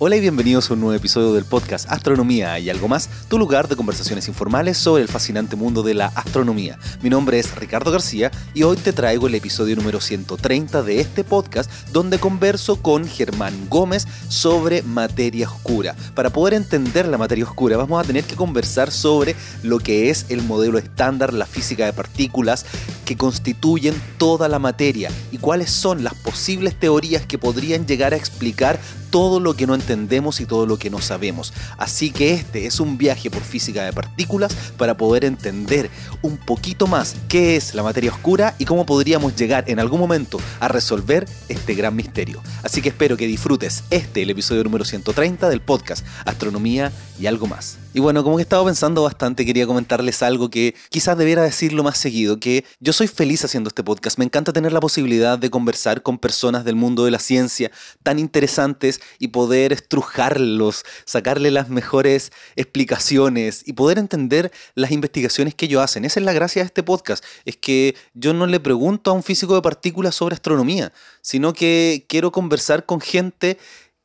Hola y bienvenidos a un nuevo episodio del podcast Astronomía y algo más, tu lugar de conversaciones informales sobre el fascinante mundo de la astronomía. Mi nombre es Ricardo García y hoy te traigo el episodio número 130 de este podcast donde converso con Germán Gómez sobre materia oscura. Para poder entender la materia oscura vamos a tener que conversar sobre lo que es el modelo estándar, la física de partículas que constituyen toda la materia y cuáles son las posibles teorías que podrían llegar a explicar todo lo que no entendemos y todo lo que no sabemos. Así que este es un viaje por física de partículas para poder entender un poquito más qué es la materia oscura y cómo podríamos llegar en algún momento a resolver este gran misterio. Así que espero que disfrutes este, el episodio número 130 del podcast Astronomía y algo más. Y bueno, como que he estado pensando bastante, quería comentarles algo que quizás debiera decirlo más seguido, que yo soy feliz haciendo este podcast. Me encanta tener la posibilidad de conversar con personas del mundo de la ciencia tan interesantes y poder estrujarlos, sacarle las mejores explicaciones y poder entender las investigaciones que ellos hacen. Esa es la gracia de este podcast, es que yo no le pregunto a un físico de partículas sobre astronomía, sino que quiero conversar con gente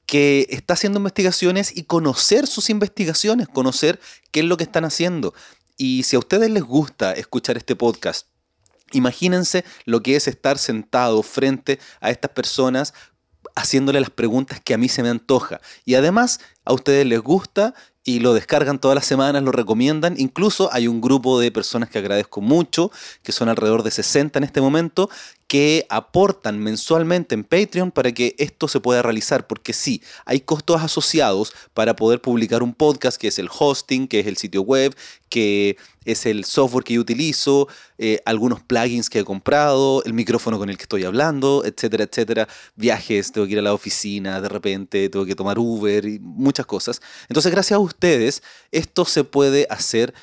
que está haciendo investigaciones y conocer sus investigaciones, conocer qué es lo que están haciendo. Y si a ustedes les gusta escuchar este podcast, imagínense lo que es estar sentado frente a estas personas haciéndole las preguntas que a mí se me antoja. Y además a ustedes les gusta y lo descargan todas las semanas, lo recomiendan. Incluso hay un grupo de personas que agradezco mucho, que son alrededor de 60 en este momento, que aportan mensualmente en Patreon para que esto se pueda realizar, porque sí, hay costos asociados para poder publicar un podcast, que es el hosting, que es el sitio web, que es el software que yo utilizo, eh, algunos plugins que he comprado, el micrófono con el que estoy hablando, etcétera, etcétera. Viajes, tengo que ir a la oficina, de repente tengo que tomar Uber y muchas cosas. Entonces, gracias a ustedes, esto se puede hacer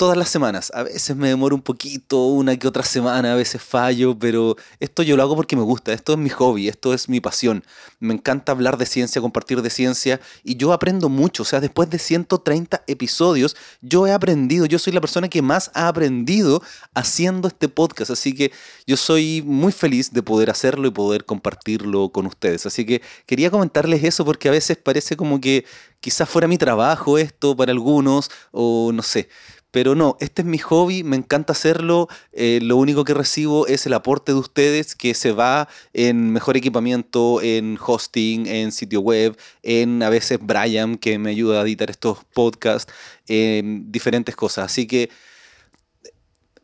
todas las semanas. A veces me demoro un poquito, una que otra semana, a veces fallo, pero esto yo lo hago porque me gusta, esto es mi hobby, esto es mi pasión. Me encanta hablar de ciencia, compartir de ciencia y yo aprendo mucho, o sea, después de 130 episodios, yo he aprendido, yo soy la persona que más ha aprendido haciendo este podcast, así que yo soy muy feliz de poder hacerlo y poder compartirlo con ustedes. Así que quería comentarles eso porque a veces parece como que quizás fuera mi trabajo esto para algunos o no sé. Pero no, este es mi hobby, me encanta hacerlo. Eh, lo único que recibo es el aporte de ustedes que se va en mejor equipamiento, en hosting, en sitio web, en a veces Brian que me ayuda a editar estos podcasts, en diferentes cosas. Así que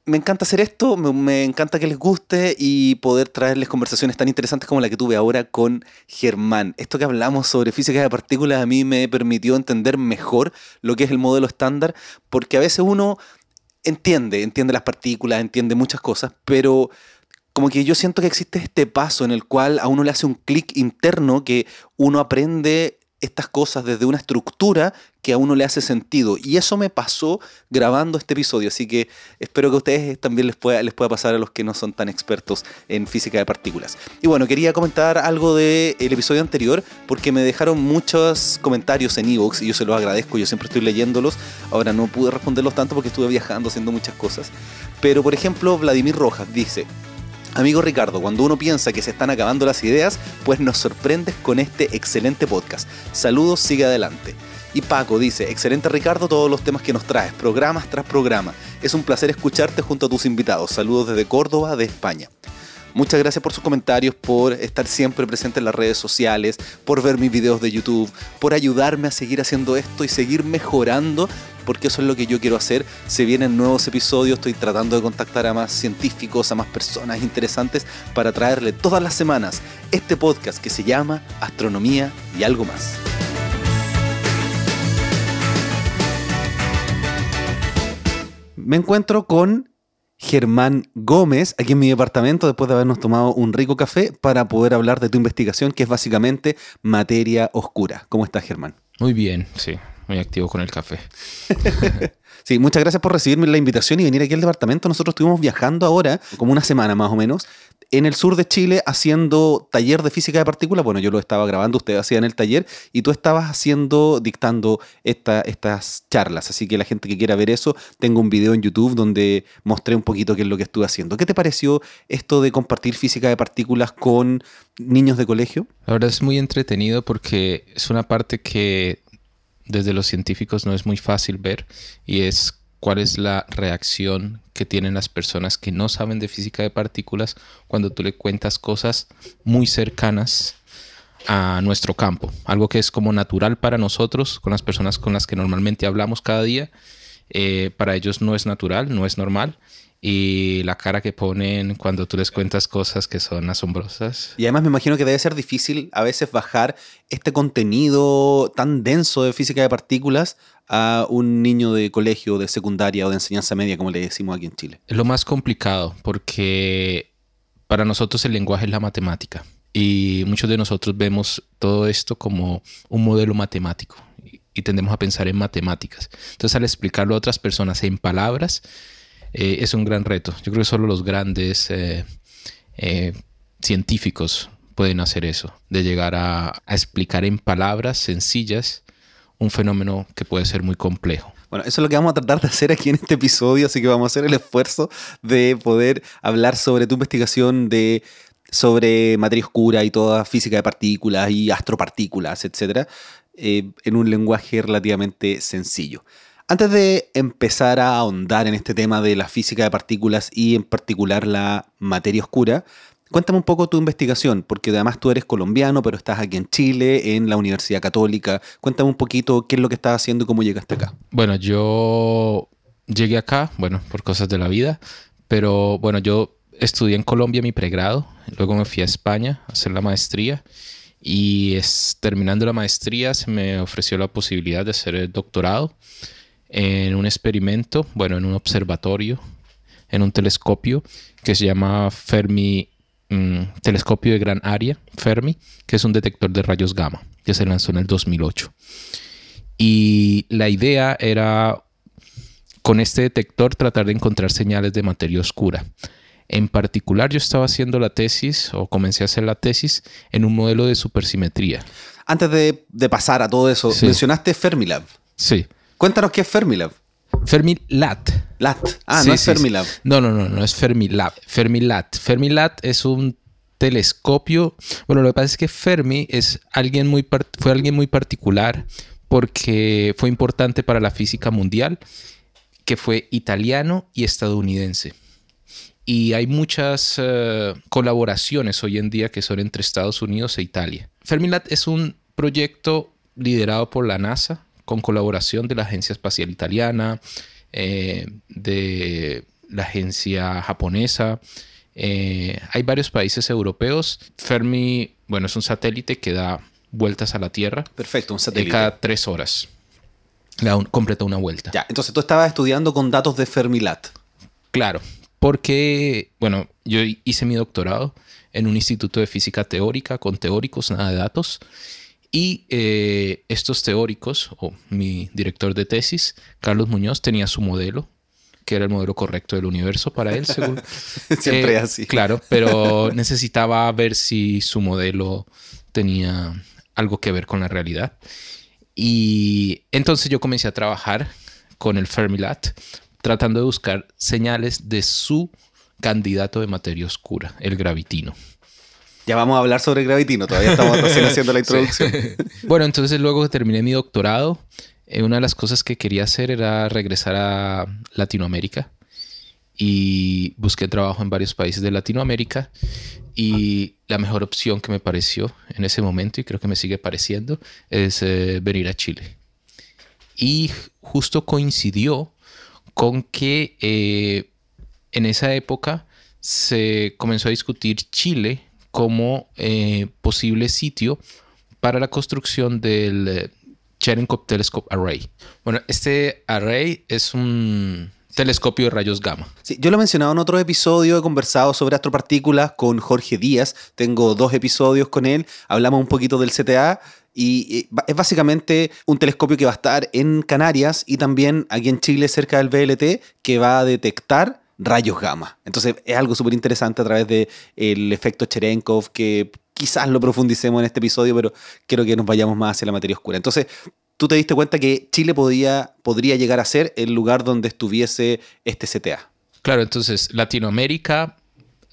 me encanta hacer esto, me, encanta que les guste y poder traerles conversaciones tan interesantes como la que tuve ahora con Germán. Esto que hablamos sobre física de partículas a mí me permitió entender mejor lo que es el modelo estándar, porque a veces uno entiende, entiende las partículas, entiende muchas cosas, pero como que yo siento que existe este paso en el cual a uno le hace un clic interno que uno aprende estas cosas desde una estructura que a uno le hace sentido. Y eso me pasó grabando este episodio, así que espero que a ustedes también les pueda, les pueda pasar a los que no son tan expertos en física de partículas. Y bueno, quería comentar algo del episodio anterior, porque me dejaron muchos comentarios en Evox y yo se los agradezco, yo siempre estoy leyéndolos. Ahora no pude responderlos tanto porque estuve viajando haciendo muchas cosas. Pero por ejemplo, Vladimir Rojas dice, Amigo Ricardo, cuando uno piensa que se están acabando las ideas, pues nos sorprendes con este excelente podcast. Saludos, sigue adelante. Y Paco dice, excelente Ricardo todos los temas que nos traes, programas tras programa. Es un placer escucharte junto a tus invitados. Saludos desde Córdoba, de España. Muchas gracias por sus comentarios, por estar siempre presente en las redes sociales, por ver mis videos de YouTube, por ayudarme a seguir haciendo esto y seguir mejorando, porque eso es lo que yo quiero hacer. Se vienen nuevos episodios, estoy tratando de contactar a más científicos, a más personas interesantes para traerle todas las semanas este podcast que se llama Astronomía y algo más. Me encuentro con Germán Gómez, aquí en mi departamento, después de habernos tomado un rico café, para poder hablar de tu investigación, que es básicamente materia oscura. ¿Cómo estás, Germán? Muy bien, sí. Muy activo con el café. Sí, muchas gracias por recibirme la invitación y venir aquí al departamento. Nosotros estuvimos viajando ahora, como una semana más o menos, en el sur de Chile haciendo taller de física de partículas. Bueno, yo lo estaba grabando, ustedes hacían el taller y tú estabas haciendo, dictando esta, estas charlas. Así que la gente que quiera ver eso, tengo un video en YouTube donde mostré un poquito qué es lo que estuve haciendo. ¿Qué te pareció esto de compartir física de partículas con niños de colegio? La verdad es muy entretenido porque es una parte que desde los científicos no es muy fácil ver y es cuál es la reacción que tienen las personas que no saben de física de partículas cuando tú le cuentas cosas muy cercanas a nuestro campo, algo que es como natural para nosotros, con las personas con las que normalmente hablamos cada día, eh, para ellos no es natural, no es normal, y la cara que ponen cuando tú les cuentas cosas que son asombrosas. Y además me imagino que debe ser difícil a veces bajar este contenido tan denso de física de partículas a un niño de colegio, de secundaria o de enseñanza media, como le decimos aquí en Chile. Es lo más complicado porque para nosotros el lenguaje es la matemática y muchos de nosotros vemos todo esto como un modelo matemático y tendemos a pensar en matemáticas. Entonces al explicarlo a otras personas en palabras, eh, es un gran reto. Yo creo que solo los grandes eh, eh, científicos pueden hacer eso, de llegar a, explicar en palabras sencillas un fenómeno que puede ser muy complejo. Bueno, eso es lo que vamos a tratar de hacer aquí en este episodio, así que vamos a hacer el esfuerzo de poder hablar sobre tu investigación de sobre materia oscura y toda física de partículas y astropartículas, etcétera, en un lenguaje relativamente sencillo. Antes de empezar a ahondar en este tema de la física de partículas y en particular la materia oscura, cuéntame un poco tu investigación, porque además tú eres colombiano, pero estás aquí en Chile, en la Universidad Católica. Cuéntame un poquito qué es lo que estás haciendo y cómo llegaste acá. Bueno, yo llegué acá, bueno, por cosas de la vida, pero bueno, yo estudié en Colombia mi pregrado, luego me fui a España a hacer la maestría y es, terminando la maestría se me ofreció la posibilidad de hacer el doctorado en un experimento, bueno, en un observatorio, en un telescopio que se llama Fermi, mm, Telescopio de Gran Área, Fermi, que es un detector de rayos gamma, que se lanzó en el 2008. Y la idea era con este detector tratar de encontrar señales de materia oscura. En particular, yo estaba haciendo la tesis, o comencé a hacer la tesis, en un modelo de supersimetría. Antes de, pasar a todo eso, mencionaste Fermilab. Sí. Cuéntanos qué es Fermilab. Fermilat. Lat. Ah, no es Fermilab. No, no, no, no es Fermilab. Fermilat. Fermilat es un telescopio. Bueno, lo que pasa es que Fermi es alguien muy fue alguien muy particular porque fue importante para la física mundial, que fue italiano y estadounidense. Y hay muchas eh, colaboraciones hoy en día que son entre Estados Unidos e Italia. Fermilat es un proyecto liderado por la NASA con colaboración de la Agencia Espacial Italiana, eh, de la agencia japonesa. Eh, hay varios países europeos. Fermi, bueno, es un satélite que da vueltas a la Tierra. Perfecto, un satélite. Cada tres horas. Le da completa una vuelta. Ya, entonces tú estabas estudiando con datos de Fermilat. Claro, porque, bueno, yo hice mi doctorado en un instituto de física teórica con teóricos, nada de datos. Y eh, estos teóricos, o mi director de tesis, Carlos Muñoz, tenía su modelo, que era el modelo correcto del universo para él, según. Siempre eh, así. Claro, pero necesitaba ver si su modelo tenía algo que ver con la realidad. Y entonces yo comencé a trabajar con el Fermilat, tratando de buscar señales de su candidato de materia oscura, el gravitino. Ya vamos a hablar sobre Gravitino, todavía estamos recién haciendo la introducción. bueno, entonces luego que terminé mi doctorado, eh, una de las cosas que quería hacer era regresar a Latinoamérica y busqué trabajo en varios países de Latinoamérica y la mejor opción que me pareció en ese momento y creo que me sigue pareciendo es eh, venir a Chile. Y justo coincidió con que eh, en esa época se comenzó a discutir Chile como eh, posible sitio para la construcción del eh, Cherenkov Telescope Array. Bueno, este array es un telescopio de rayos gamma. Sí, yo lo he mencionado en otro episodio, he conversado sobre astropartículas con Jorge Díaz, tengo dos episodios con él, hablamos un poquito del CTA Y es básicamente un telescopio que va a estar en Canarias y también aquí en Chile cerca del VLT que va a detectar rayos gamma. Entonces es algo súper interesante a través del el efecto Cherenkov que quizás lo profundicemos en este episodio, pero quiero que nos vayamos más hacia la materia oscura. Entonces, tú te diste cuenta que Chile podía, podría llegar a ser el lugar donde estuviese este CTA. Claro, entonces Latinoamérica,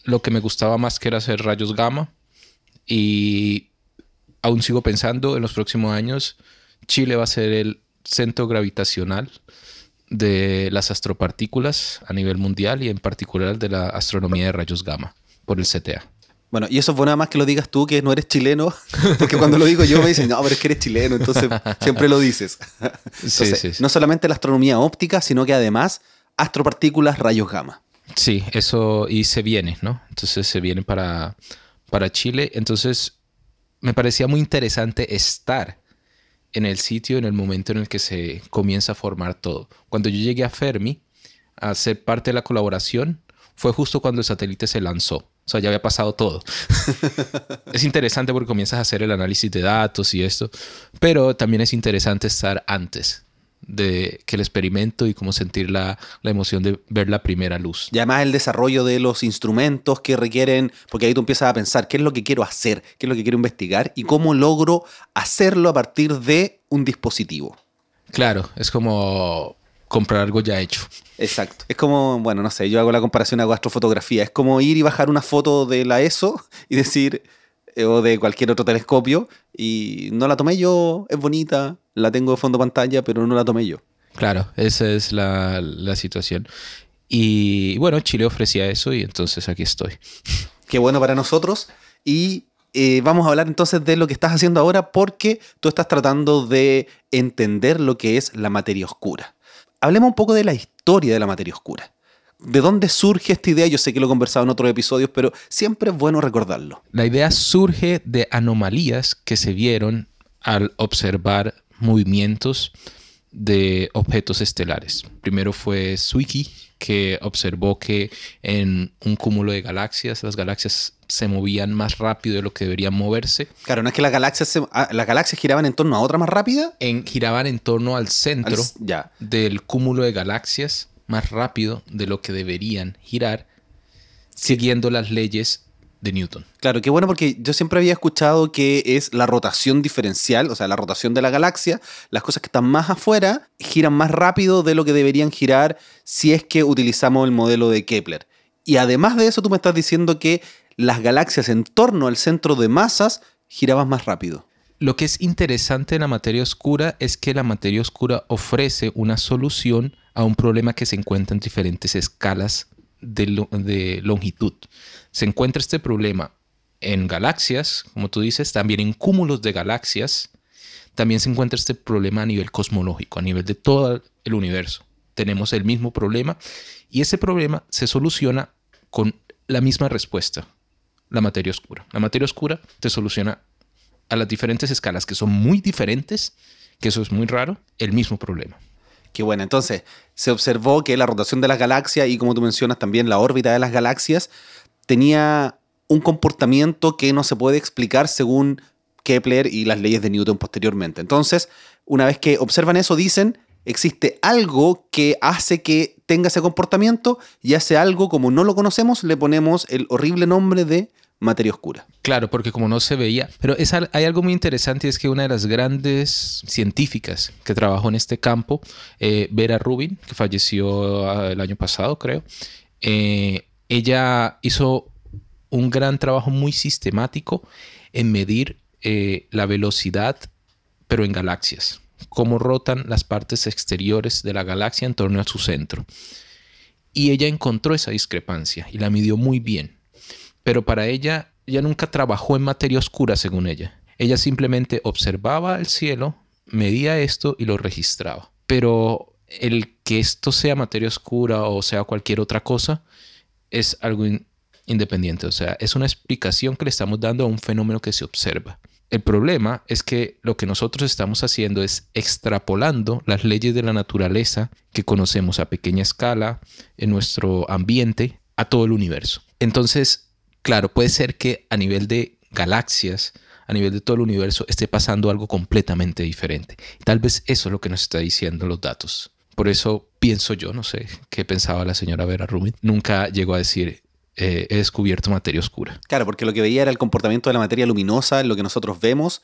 lo que me gustaba más que era hacer rayos gamma y aún sigo pensando en los próximos años, Chile va a ser el centro gravitacional de las astropartículas a nivel mundial y en particular de la astronomía de rayos gamma por el CTA. Bueno, y eso es bueno nada más que lo digas tú, que no eres chileno, porque cuando lo digo yo me dicen, no, pero es que eres chileno, entonces siempre lo dices. sí, sí, No solamente la astronomía óptica, sino que además astropartículas, rayos gamma. Sí, eso y se viene, ¿no? Entonces se viene para, para Chile. Entonces me parecía muy interesante estar en el sitio en el momento en el que se comienza a formar todo. Cuando yo llegué a Fermi a ser parte de la colaboración, fue justo cuando el satélite se lanzó. O sea, ya había pasado todo. es interesante porque comienzas a hacer el análisis de datos y esto, pero también es interesante estar antes de que el experimento y cómo sentir la, la, emoción de ver la primera luz. Y además el desarrollo de los instrumentos que requieren, porque ahí tú empiezas a pensar qué es lo que quiero hacer, qué es lo que quiero investigar y cómo logro hacerlo a partir de un dispositivo. Claro, es como comprar algo ya hecho. Exacto. Es como, bueno, no sé, yo hago la comparación, hago astrofotografía. Es como ir y bajar una foto de la ESO y decir, o de cualquier otro telescopio, y no la tomé yo, es bonita, la tengo de fondo pantalla, pero no la tomé yo. Claro, esa es la, situación. Y bueno, Chile ofrecía eso y entonces aquí estoy. Qué bueno para nosotros. Y eh, vamos a hablar entonces de lo que estás haciendo ahora porque tú estás tratando de entender lo que es la materia oscura hablemos un poco de la historia de la materia oscura. ¿De dónde surge esta idea? Yo sé que lo he conversado en otros episodios, pero siempre es bueno recordarlo. La idea surge de anomalías que se vieron al observar movimientos de objetos estelares. Primero fue Zwicky, que observó que en un cúmulo de galaxias las galaxias se movían más rápido de lo que deberían moverse. Claro, no es que las galaxias, ah, las galaxias giraban en torno a otra más rápida. En, giraban en torno al centro del cúmulo de galaxias más rápido de lo que deberían girar, siguiendo las leyes de Newton. Claro, qué bueno porque yo siempre había escuchado que es la rotación diferencial, o sea, la rotación de la galaxia, las cosas que están más afuera giran más rápido de lo que deberían girar si es que utilizamos el modelo de Kepler. Y además de eso, tú me estás diciendo que las galaxias en torno al centro de masas giraban más rápido. Lo que es interesante en la materia oscura es que la materia oscura ofrece una solución a un problema que se encuentra en diferentes escalas de, longitud. Se encuentra este problema en galaxias, como tú dices, también en cúmulos de galaxias. También se encuentra este problema a nivel cosmológico, a nivel de todo el universo. Tenemos el mismo problema y ese problema se soluciona con la misma respuesta, la materia oscura. La materia oscura te soluciona a las diferentes escalas que son muy diferentes, que eso es muy raro, el mismo problema. Qué bueno, entonces se observó que la rotación de las galaxias y como tú mencionas también la órbita de las galaxias tenía un comportamiento que no se puede explicar según Kepler y las leyes de Newton posteriormente. Entonces, una vez que observan eso, dicen, existe algo que hace que tenga ese comportamiento y hace algo como no lo conocemos, le ponemos el horrible nombre de materia oscura. Claro, porque como no se veía, pero hay algo muy interesante y es que una de las grandes científicas que trabajó en este campo, eh, Vera Rubin, que falleció ah, el año pasado, creo, eh, ella hizo un gran trabajo muy sistemático en medir eh, la velocidad, pero en galaxias, cómo rotan las partes exteriores de la galaxia en torno a su centro. Y ella encontró esa discrepancia y la midió muy bien pero para ella, ella nunca trabajó en materia oscura, según ella. Ella simplemente observaba el cielo, medía esto y lo registraba. Pero el que esto sea materia oscura o sea cualquier otra cosa es algo independiente. O sea, es una explicación que le estamos dando a un fenómeno que se observa. El problema es que lo que nosotros estamos haciendo es extrapolando las leyes de la naturaleza que conocemos a pequeña escala en nuestro ambiente a todo el universo. Entonces, Claro, puede ser que a nivel de galaxias, a nivel de todo el universo, esté pasando algo completamente diferente. Tal vez eso es lo que nos está diciendo los datos. Por eso pienso yo, no sé qué pensaba la señora Vera Rubin, nunca llegó a decir, eh, he descubierto materia oscura. Claro, porque lo que veía era el comportamiento de la materia luminosa, lo que nosotros vemos,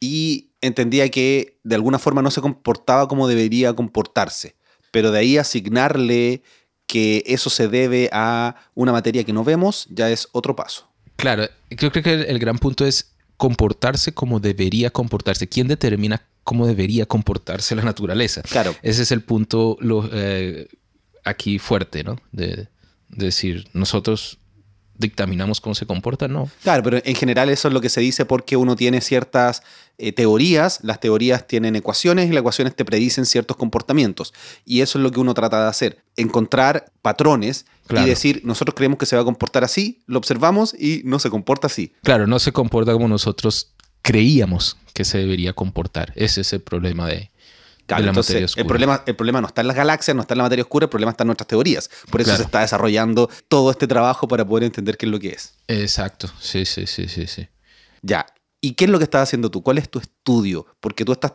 y entendía que de alguna forma no se comportaba como debería comportarse. Pero de ahí asignarle que eso se debe a una materia que no vemos, ya es otro paso. Claro, yo creo que el, gran punto es comportarse como debería comportarse. ¿Quién determina cómo debería comportarse la naturaleza? Claro. Ese es el punto lo, eh, aquí fuerte, ¿no? de decir, nosotros dictaminamos cómo se comporta, no. Claro, pero en general eso es lo que se dice porque uno tiene ciertas eh, teorías, las teorías tienen ecuaciones y las ecuaciones te predicen ciertos comportamientos. Y eso es lo que uno trata de hacer, encontrar patrones y decir, nosotros creemos que se va a comportar así, lo observamos y no se comporta así. Claro, no se comporta como nosotros creíamos que se debería comportar. Ese es el problema de, entonces, El problema, el problema no está en las galaxias, no está en la materia oscura, el problema está en nuestras teorías. Por eso se está desarrollando todo este trabajo para poder entender qué es lo que es. Exacto, sí, sí, sí, sí, sí. Ya. ¿Y qué es lo que estás haciendo tú? ¿Cuál es tu estudio? Porque tú estás...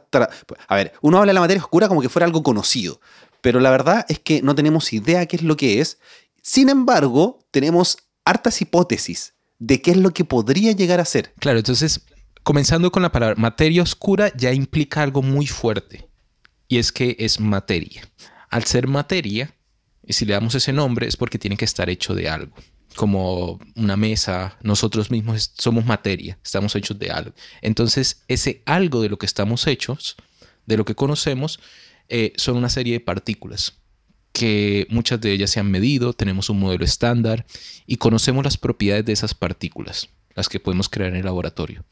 A ver, uno habla de la materia oscura como que fuera algo conocido, pero la verdad es que no tenemos idea qué es lo que es. Sin embargo, tenemos hartas hipótesis de qué es lo que podría llegar a ser. Claro, entonces, comenzando con la palabra materia oscura ya implica algo muy fuerte y es que es materia. Al ser materia, y si le damos ese nombre es porque tiene que estar hecho de algo, como una mesa, nosotros mismos somos materia, estamos hechos de algo. Entonces, ese algo de lo que estamos hechos, de lo que conocemos, eh, son una serie de partículas que muchas de ellas se han medido, tenemos un modelo estándar y conocemos las propiedades de esas partículas, las que podemos crear en el laboratorio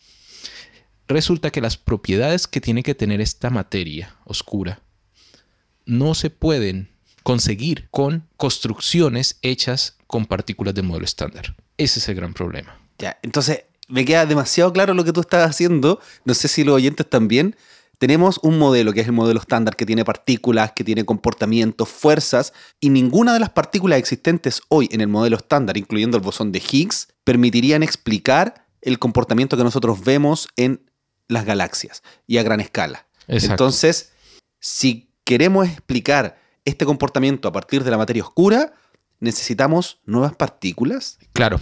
resulta que las propiedades que tiene que tener esta materia oscura no se pueden conseguir con construcciones hechas con partículas de modelo estándar. Ese es el gran problema. Ya, entonces me queda demasiado claro lo que tú estás haciendo. No sé si los oyentes también. Tenemos un modelo que es el modelo estándar que tiene partículas, que tiene comportamientos, fuerzas, y ninguna de las partículas existentes hoy en el modelo estándar, incluyendo el bosón de Higgs, permitirían explicar el comportamiento que nosotros vemos en las galaxias y a gran escala. Entonces, si queremos explicar este comportamiento a partir de la materia oscura, necesitamos nuevas partículas. Claro.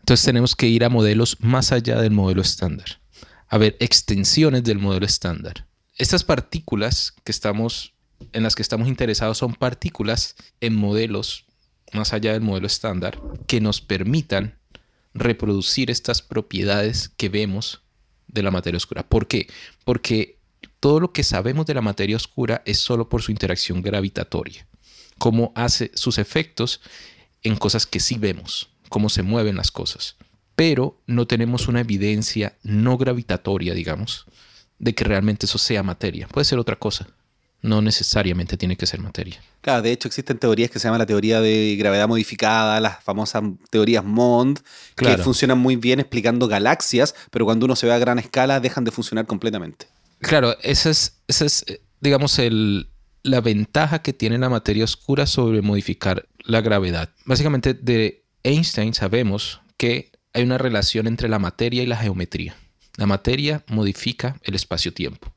Entonces tenemos que ir a modelos más allá del modelo estándar. A ver, extensiones del modelo estándar. Estas partículas que estamos, en las que estamos interesados son partículas en modelos más allá del modelo estándar que nos permitan reproducir estas propiedades que vemos de la materia oscura. ¿Por qué? Porque todo lo que sabemos de la materia oscura es solo por su interacción gravitatoria, cómo hace sus efectos en cosas que sí vemos, cómo se mueven las cosas. Pero no tenemos una evidencia no gravitatoria, digamos, de que realmente eso sea materia. Puede ser otra cosa no necesariamente tiene que ser materia. Claro, de hecho existen teorías que se llaman la teoría de gravedad modificada, las famosas teorías MOND, que funcionan muy bien explicando galaxias, pero cuando uno se ve a gran escala dejan de funcionar completamente. Claro, esa es, esa es digamos, el, la ventaja que tiene la materia oscura sobre modificar la gravedad. Básicamente de Einstein sabemos que hay una relación entre la materia y la geometría. La materia modifica el espacio-tiempo.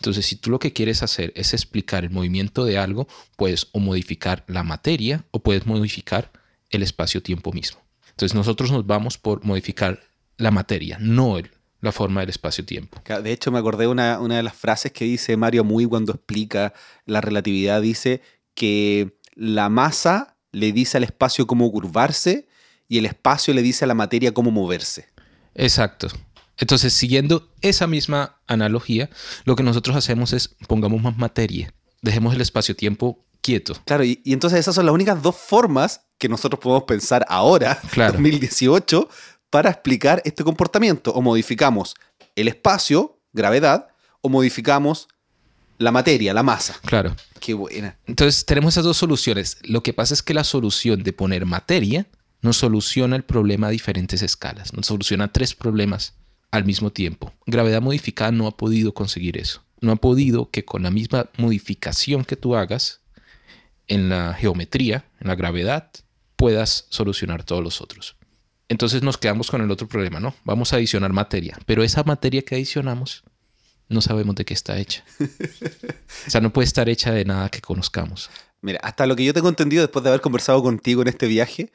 Entonces, si tú lo que quieres hacer es explicar el movimiento de algo, puedes o modificar la materia o puedes modificar el espacio-tiempo mismo. Entonces, nosotros nos vamos por modificar la materia, no la forma del espacio-tiempo. De hecho, me acordé una, una de las frases que dice Mario Muy cuando explica la relatividad, dice que la masa le dice al espacio cómo curvarse y el espacio le dice a la materia cómo moverse. Exacto. Entonces, siguiendo esa misma analogía, lo que nosotros hacemos es pongamos más materia, dejemos el espacio-tiempo quieto. Claro, y, entonces esas son las únicas dos formas que nosotros podemos pensar ahora, en 2018, para explicar este comportamiento. O modificamos el espacio, gravedad, o modificamos la materia, la masa. Claro. Qué buena. Entonces tenemos esas dos soluciones. Lo que pasa es que la solución de poner materia nos soluciona el problema a diferentes escalas. Nos soluciona tres problemas al mismo tiempo. Gravedad modificada no ha podido conseguir eso. No ha podido que con la misma modificación que tú hagas en la geometría, en la gravedad, puedas solucionar todos los otros. Entonces nos quedamos con el otro problema, ¿no? Vamos a adicionar materia, pero esa materia que adicionamos no sabemos de qué está hecha. o sea, no puede estar hecha de nada que conozcamos. Mira, hasta lo que yo tengo entendido después de haber conversado contigo en este viaje,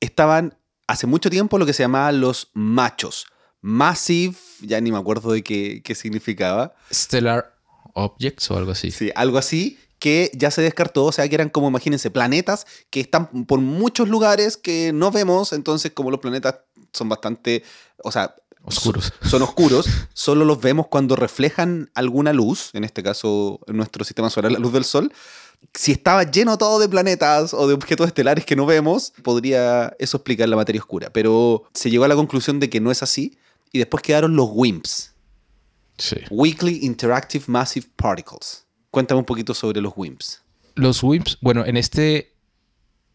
estaban hace mucho tiempo lo que se llamaban los machos. Massive, ya ni me acuerdo de qué, qué significaba. Stellar Objects o algo así. Sí, algo así que ya se descartó, o sea, que eran como, imagínense, planetas que están por muchos lugares que no vemos, entonces como los planetas son bastante, o sea, Oscuros. Son, son oscuros, solo los vemos cuando reflejan alguna luz, en este caso en nuestro sistema solar, la luz del Sol. Si estaba lleno todo de planetas o de objetos estelares que no vemos, podría eso explicar la materia oscura. Pero se llegó a la conclusión de que no es así y después quedaron los WIMPs, Sí. Weakly Interactive Massive Particles. Cuéntame un poquito sobre los WIMPs. Los WIMPs, bueno, en este,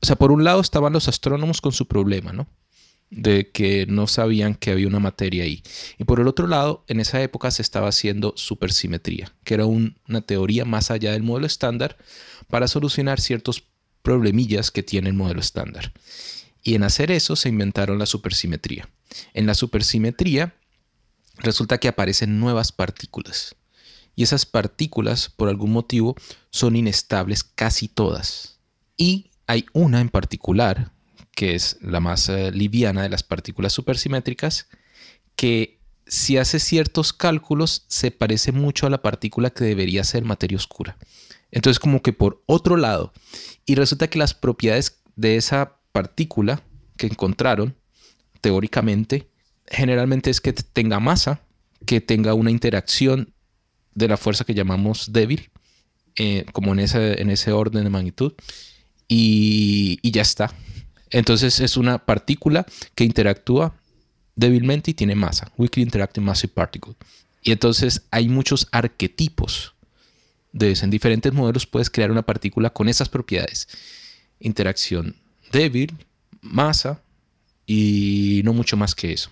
o sea, por un lado estaban los astrónomos con su problema, ¿no? De que no sabían que había una materia ahí. Y por el otro lado, en esa época se estaba haciendo supersimetría, que era un- una teoría más allá del modelo estándar para solucionar ciertos problemillas que tiene el modelo estándar. Y en hacer eso se inventaron la supersimetría. En la supersimetría resulta que aparecen nuevas partículas. Y esas partículas, por algún motivo, son inestables casi todas. Y hay una en particular, que es la más eh, liviana de las partículas supersimétricas, que si hace ciertos cálculos se parece mucho a la partícula que debería ser materia oscura. Entonces como que por otro lado, y resulta que las propiedades de esa partícula que encontraron, teóricamente, generalmente es que tenga masa, que tenga una interacción de la fuerza que llamamos débil, eh, como en ese, en ese orden de magnitud, y, ya está. Entonces es una partícula que interactúa débilmente y tiene masa, Weakly Interacting Massive Particle. Y entonces hay muchos arquetipos de eso. En diferentes modelos puedes crear una partícula con esas propiedades. Interacción débil, masa y no mucho más que eso.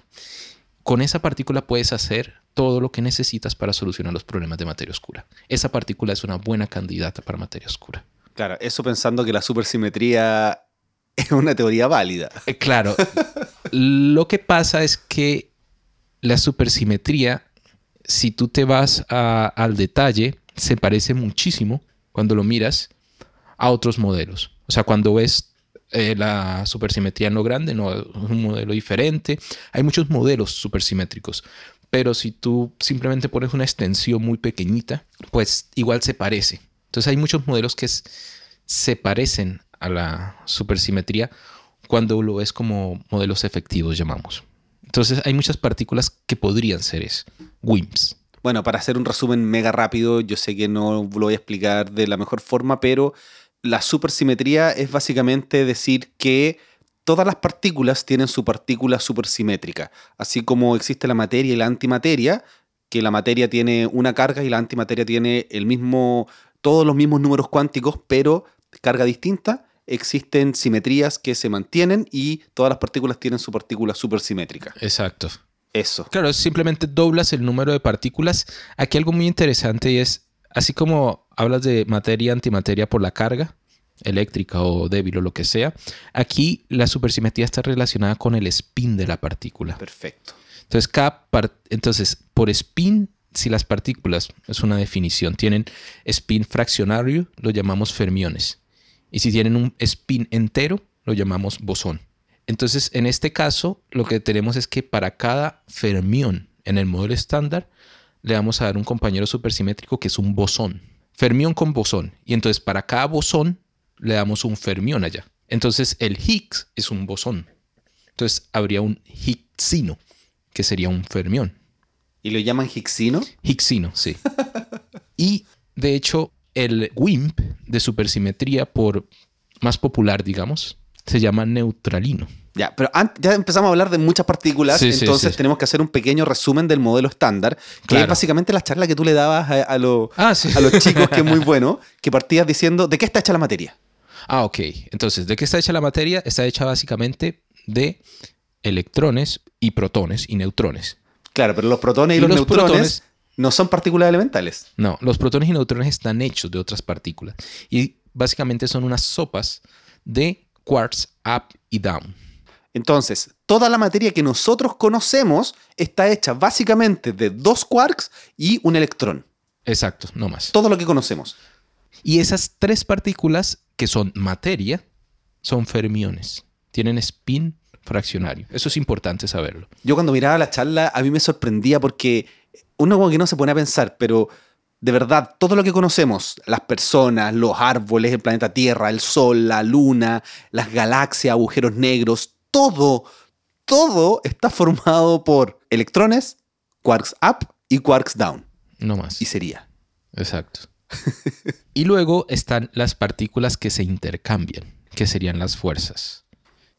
Con esa partícula puedes hacer todo lo que necesitas para solucionar los problemas de materia oscura. Esa partícula es una buena candidata para materia oscura. Claro, eso pensando que la supersimetría es una teoría válida. Eh, Claro, lo que pasa es que la supersimetría, si tú te vas a- al detalle, se parece muchísimo cuando lo miras a otros modelos. O sea, cuando ves eh, la supersimetría en lo grande, no es un modelo diferente. Hay muchos modelos supersimétricos. Pero si tú simplemente pones una extensión muy pequeñita, pues igual se parece. Entonces hay muchos modelos que es- se parecen a la supersimetría cuando lo ves como modelos efectivos, llamamos. Entonces hay muchas partículas que podrían ser eso. WIMPs. Bueno, para hacer un resumen mega rápido, yo sé que no lo voy a explicar de la mejor forma, pero la supersimetría es básicamente decir que todas las partículas tienen su partícula supersimétrica, así como existe la materia y la antimateria, que la materia tiene una carga y la antimateria tiene el mismo, todos los mismos números cuánticos, pero carga distinta. Existen simetrías que se mantienen y todas las partículas tienen su partícula supersimétrica. Exacto. Eso. Claro, es simplemente doblas el número de partículas. Aquí algo muy interesante y es, así como hablas de materia antimateria por la carga eléctrica o débil o lo que sea, aquí la supersimetría está relacionada con el spin de la partícula. Perfecto. Entonces, cada par- entonces, por spin, si las partículas, es una definición, tienen spin fraccionario, lo llamamos fermiones. Y si tienen un spin entero, lo llamamos bosón. Entonces, en este caso, lo que tenemos es que para cada fermión en el modelo estándar, le vamos a dar un compañero supersimétrico que es un bosón. Fermión con bosón. Y entonces, para cada bosón, le damos un fermión allá. Entonces, el Higgs es un bosón. Entonces, habría un Higgsino, que sería un fermión. ¿Y lo llaman Higgsino? Higgsino, sí. y de hecho, el WIMP de supersimetría, por más popular, digamos, se llama neutralino. Ya, pero ya empezamos a hablar de muchas partículas, Sí, entonces sí. tenemos que hacer un pequeño resumen del modelo estándar, que Claro. es básicamente la charla que tú le dabas a, a lo- Ah, a los chicos, que es muy bueno, que partías diciendo, ¿de qué está hecha la materia? Ah, ok. Entonces, ¿de qué está hecha la materia? Está hecha básicamente de electrones y protones y neutrones. Claro, pero los protones y, Y los, los neutrones protones- no son partículas elementales. No, los protones y neutrones están hechos de otras partículas. Y básicamente son unas sopas de quarks up y down. Entonces, toda la materia que nosotros conocemos está hecha básicamente de dos quarks y un electrón. Exacto, no más. Todo lo que conocemos. Y esas tres partículas que son materia son fermiones. Tienen spin fraccionario. Eso es importante saberlo. Yo cuando miraba la charla a mí me sorprendía porque uno como que no se pone a pensar, pero de verdad, todo lo que conocemos, las personas, los árboles, el planeta Tierra, el Sol, la Luna, las galaxias, agujeros negros, todo, todo está formado por electrones, quarks up y quarks down. No más. Y sería. Exacto. Y luego están las partículas que se intercambian, que serían las fuerzas.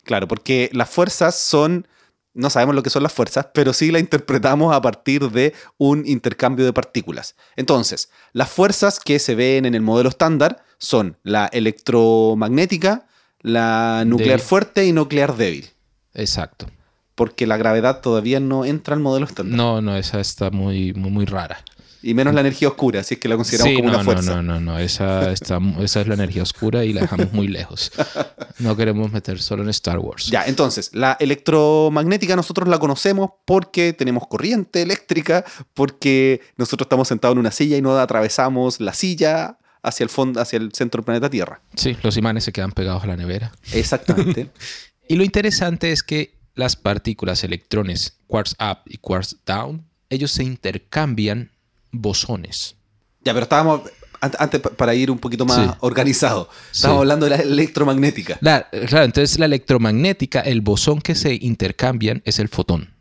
Claro, porque las fuerzas son no sabemos lo que son las fuerzas, pero sí la interpretamos a partir de un intercambio de partículas. Entonces, las fuerzas que se ven en el modelo estándar son la electromagnética, la nuclear fuerte y nuclear débil. Exacto. Porque la gravedad todavía no entra al modelo estándar. No, no, esa está muy, muy, muy rara. Y menos la energía oscura, si es que la consideramos como una fuerza. No, no, no, esa, está, esa es la energía oscura y la dejamos muy lejos. No queremos meter solo en Star Wars. Ya, entonces, la electromagnética nosotros la conocemos porque tenemos corriente eléctrica, porque nosotros estamos sentados en una silla y no atravesamos la silla hacia el fondo, hacia el centro del planeta Tierra. Sí, los imanes se quedan pegados a la nevera. Exactamente. y lo interesante es que las partículas electrones quartz up y quartz down, ellos se intercambian bosones. Ya, pero estábamos, antes para ir un poquito más organizado, estábamos hablando de la electromagnética. claro, entonces la electromagnética, el bosón que se intercambian es el fotón.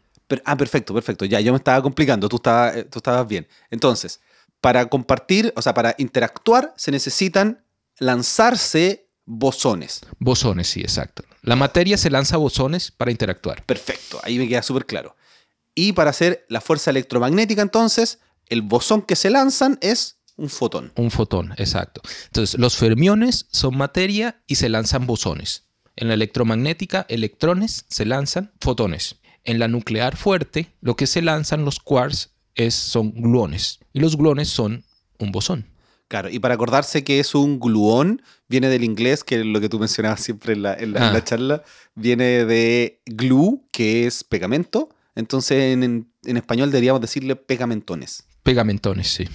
ah, perfecto, perfecto. Ya, yo me estaba complicando, tú estabas, eh, tú estabas bien. Entonces, para compartir, o sea, para interactuar, se necesitan lanzarse bosones. Bosones, sí, exacto. La materia se lanza bosones para interactuar. Perfecto, ahí me queda súper claro. Y para hacer la fuerza electromagnética, entonces, el bosón que se lanzan es un fotón. Un fotón, exacto. Entonces, los fermiones son materia y se lanzan bosones. En la electromagnética, electrones se lanzan fotones. En la nuclear fuerte, lo que se lanzan los quarks es, son gluones. Y los gluones son un bosón. Claro, y para acordarse que es un gluón, viene del inglés, que es lo que tú mencionabas siempre en la, ah. charla, viene de glue, que es pegamento. Entonces en, en español deberíamos decirle pegamentones. Pegamentones, sí.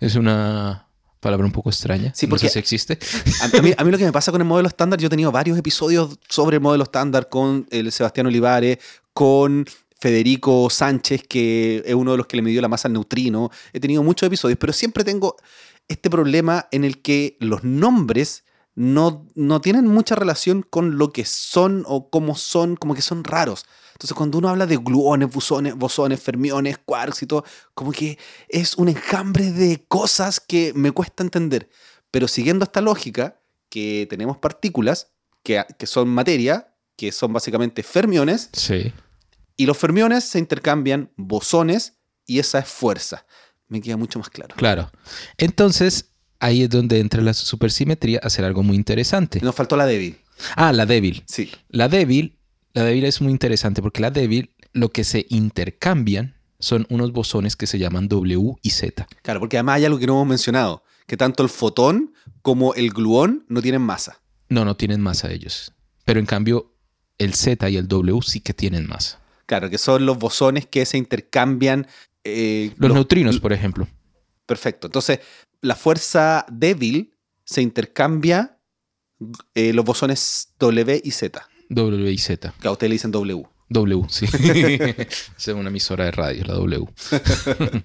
Es una palabra un poco extraña. Sí, porque no sé si existe. A, mí, a, mí, lo que me pasa con el modelo estándar, yo he tenido varios episodios sobre el modelo estándar con el Sebastián Olivares, con Federico Sánchez, que es uno de los que le midió la masa al neutrino. He tenido muchos episodios, pero siempre tengo este problema en el que los nombres no, no tienen mucha relación con lo que son o cómo son, como que son raros. Entonces, cuando uno habla de gluones, bosones, bosones, fermiones, quarks y todo, como que es un enjambre de cosas que me cuesta entender. Pero siguiendo esta lógica, que tenemos partículas que, son materia, que son básicamente fermiones. Sí. Y los fermiones se intercambian bosones y esa es fuerza. Me queda mucho más claro. Claro. Entonces, ahí es donde entra la supersimetría a hacer algo muy interesante. Nos faltó la débil. Ah, la débil. Sí. La débil la débil es muy interesante porque la débil lo que se intercambian son unos bosones que se llaman W y Z. Claro, porque además hay algo que no hemos mencionado, que tanto el fotón como el gluón no tienen masa. No, no tienen masa ellos. Pero en cambio, el Z y el W sí que tienen masa. Claro, que son los bosones que se intercambian. Eh, los, neutrinos, por ejemplo. Perfecto. Entonces, la fuerza débil se intercambia eh, los bosones W y Z. W y Z. Que a usted le dicen W. W, sí. es una emisora de radio, la W.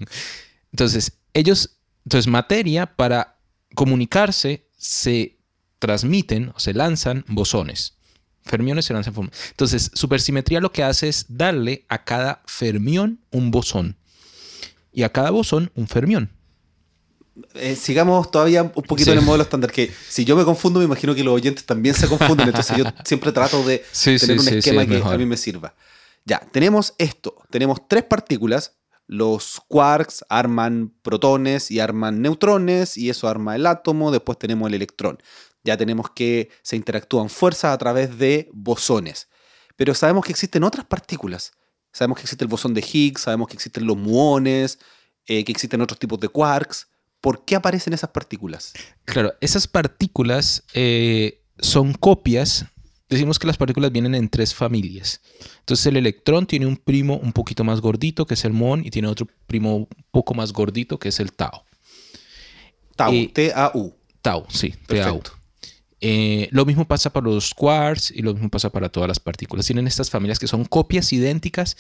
entonces, ellos, entonces materia para comunicarse se transmiten o se lanzan bosones. Fermiones se lanzan Entonces, supersimetría lo que hace es darle a cada fermión un bosón y a cada bosón un fermión. Eh, sigamos todavía un poquito en el modelo estándar, que si yo me confundo, me imagino que los oyentes también se confunden, entonces yo siempre trato de tener un esquema que a mí me sirva. Ya, tenemos esto, tenemos tres partículas, los quarks arman protones y arman neutrones, y eso arma el átomo, después tenemos el electrón. Ya tenemos que se interactúan fuerzas a través de bosones. Pero sabemos que existen otras partículas. Sabemos que existe el bosón de Higgs, sabemos que existen los muones, eh, que existen otros tipos de quarks. ¿Por qué aparecen esas partículas? Claro, esas partículas eh, son copias decimos que las partículas vienen en tres familias. Entonces el electrón tiene un primo un poquito más gordito, que es el muón, y tiene otro primo un poco más gordito, que es el tau. Tau, Eh, T-A-U. Tau, sí, TAU. Eh, lo mismo pasa para los quarks y lo mismo pasa para todas las partículas. Tienen estas familias que son copias idénticas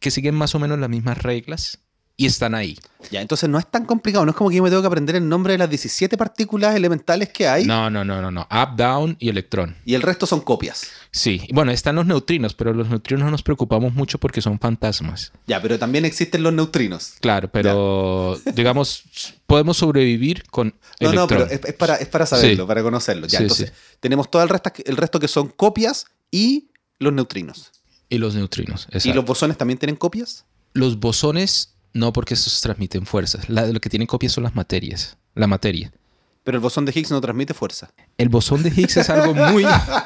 que siguen más o menos las mismas reglas y están ahí. Ya, entonces no es tan complicado. No es como que yo me tengo que aprender el nombre de las 17 partículas elementales que hay No, no, no, no, no. Up, down y electrón. y el resto son copias. Sí, y bueno, están los neutrinos, pero los neutrinos no nos preocupamos mucho porque son fantasmas. Ya, pero también existen los neutrinos. Claro, pero digamos, podemos sobrevivir con No, no, pero es, es para, es para saberlo, Sí. para conocerlo. Ya, Sí, entonces, sí. tenemos todo el resto, el resto que son copias y los neutrinos. Y los neutrinos, ¿Y exacto. los bosones también tienen copias? Los bosones no, porque esos transmiten fuerzas. Lo que tienen copias son las materias, la materia. Pero el bosón de Higgs no transmite fuerza. El bosón de Higgs es algo muy,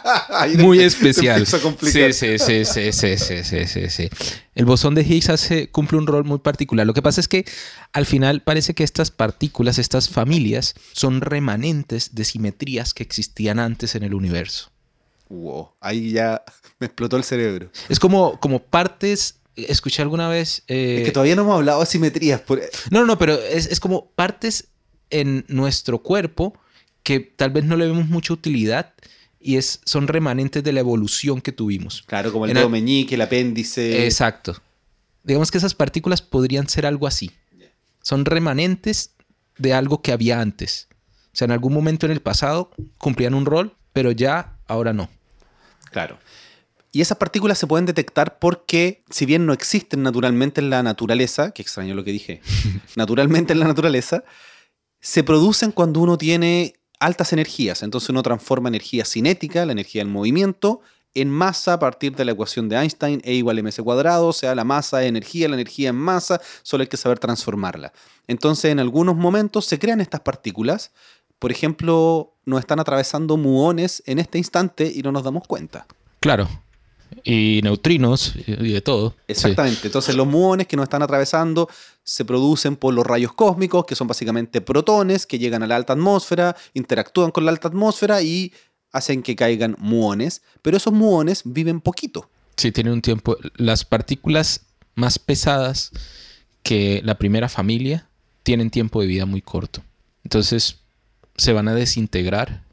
muy especial. Sí, sí, sí, sí, sí, sí, sí, El bosón de Higgs hace, cumple un rol muy particular. Lo que pasa es que al final parece que estas partículas, estas familias, son remanentes de simetrías que existían antes en el universo. Wow, ahí ya me explotó el cerebro. Es como, como partes Escuché alguna vez. eh, es que todavía no hemos hablado de simetrías. por- No, no, no, pero es, es como partes en nuestro cuerpo que tal vez no le vemos mucha utilidad y es, son remanentes de la evolución que tuvimos. Claro, como el En dedo al- meñique, el apéndice. Exacto. Digamos que esas partículas podrían ser algo así. Son remanentes de algo que había antes. O sea, en algún momento en el pasado cumplían un rol, pero ya ahora no. Claro. Y esas partículas se pueden detectar porque, si bien no existen naturalmente en la naturaleza, que extraño lo que dije, naturalmente en la naturaleza, se producen cuando uno tiene altas energías. Entonces uno transforma energía cinética, la energía del movimiento, en masa a partir de la ecuación de Einstein, E igual a mc cuadrado, o sea, la masa es energía, la energía es masa, solo hay que saber transformarla. Entonces, en algunos momentos se crean estas partículas. Por ejemplo, nos están atravesando muones en este instante y no nos damos cuenta. Claro. Y neutrinos y de todo. Sí. Exactamente. Entonces los muones que nos están atravesando se producen por los rayos cósmicos, que son básicamente protones que llegan a la alta atmósfera, interactúan con la alta atmósfera y hacen que caigan muones. Pero esos muones viven poquito. Sí, tiene un tiempo. Las partículas más pesadas que la primera familia tienen tiempo de vida muy corto. Entonces se van a desintegrar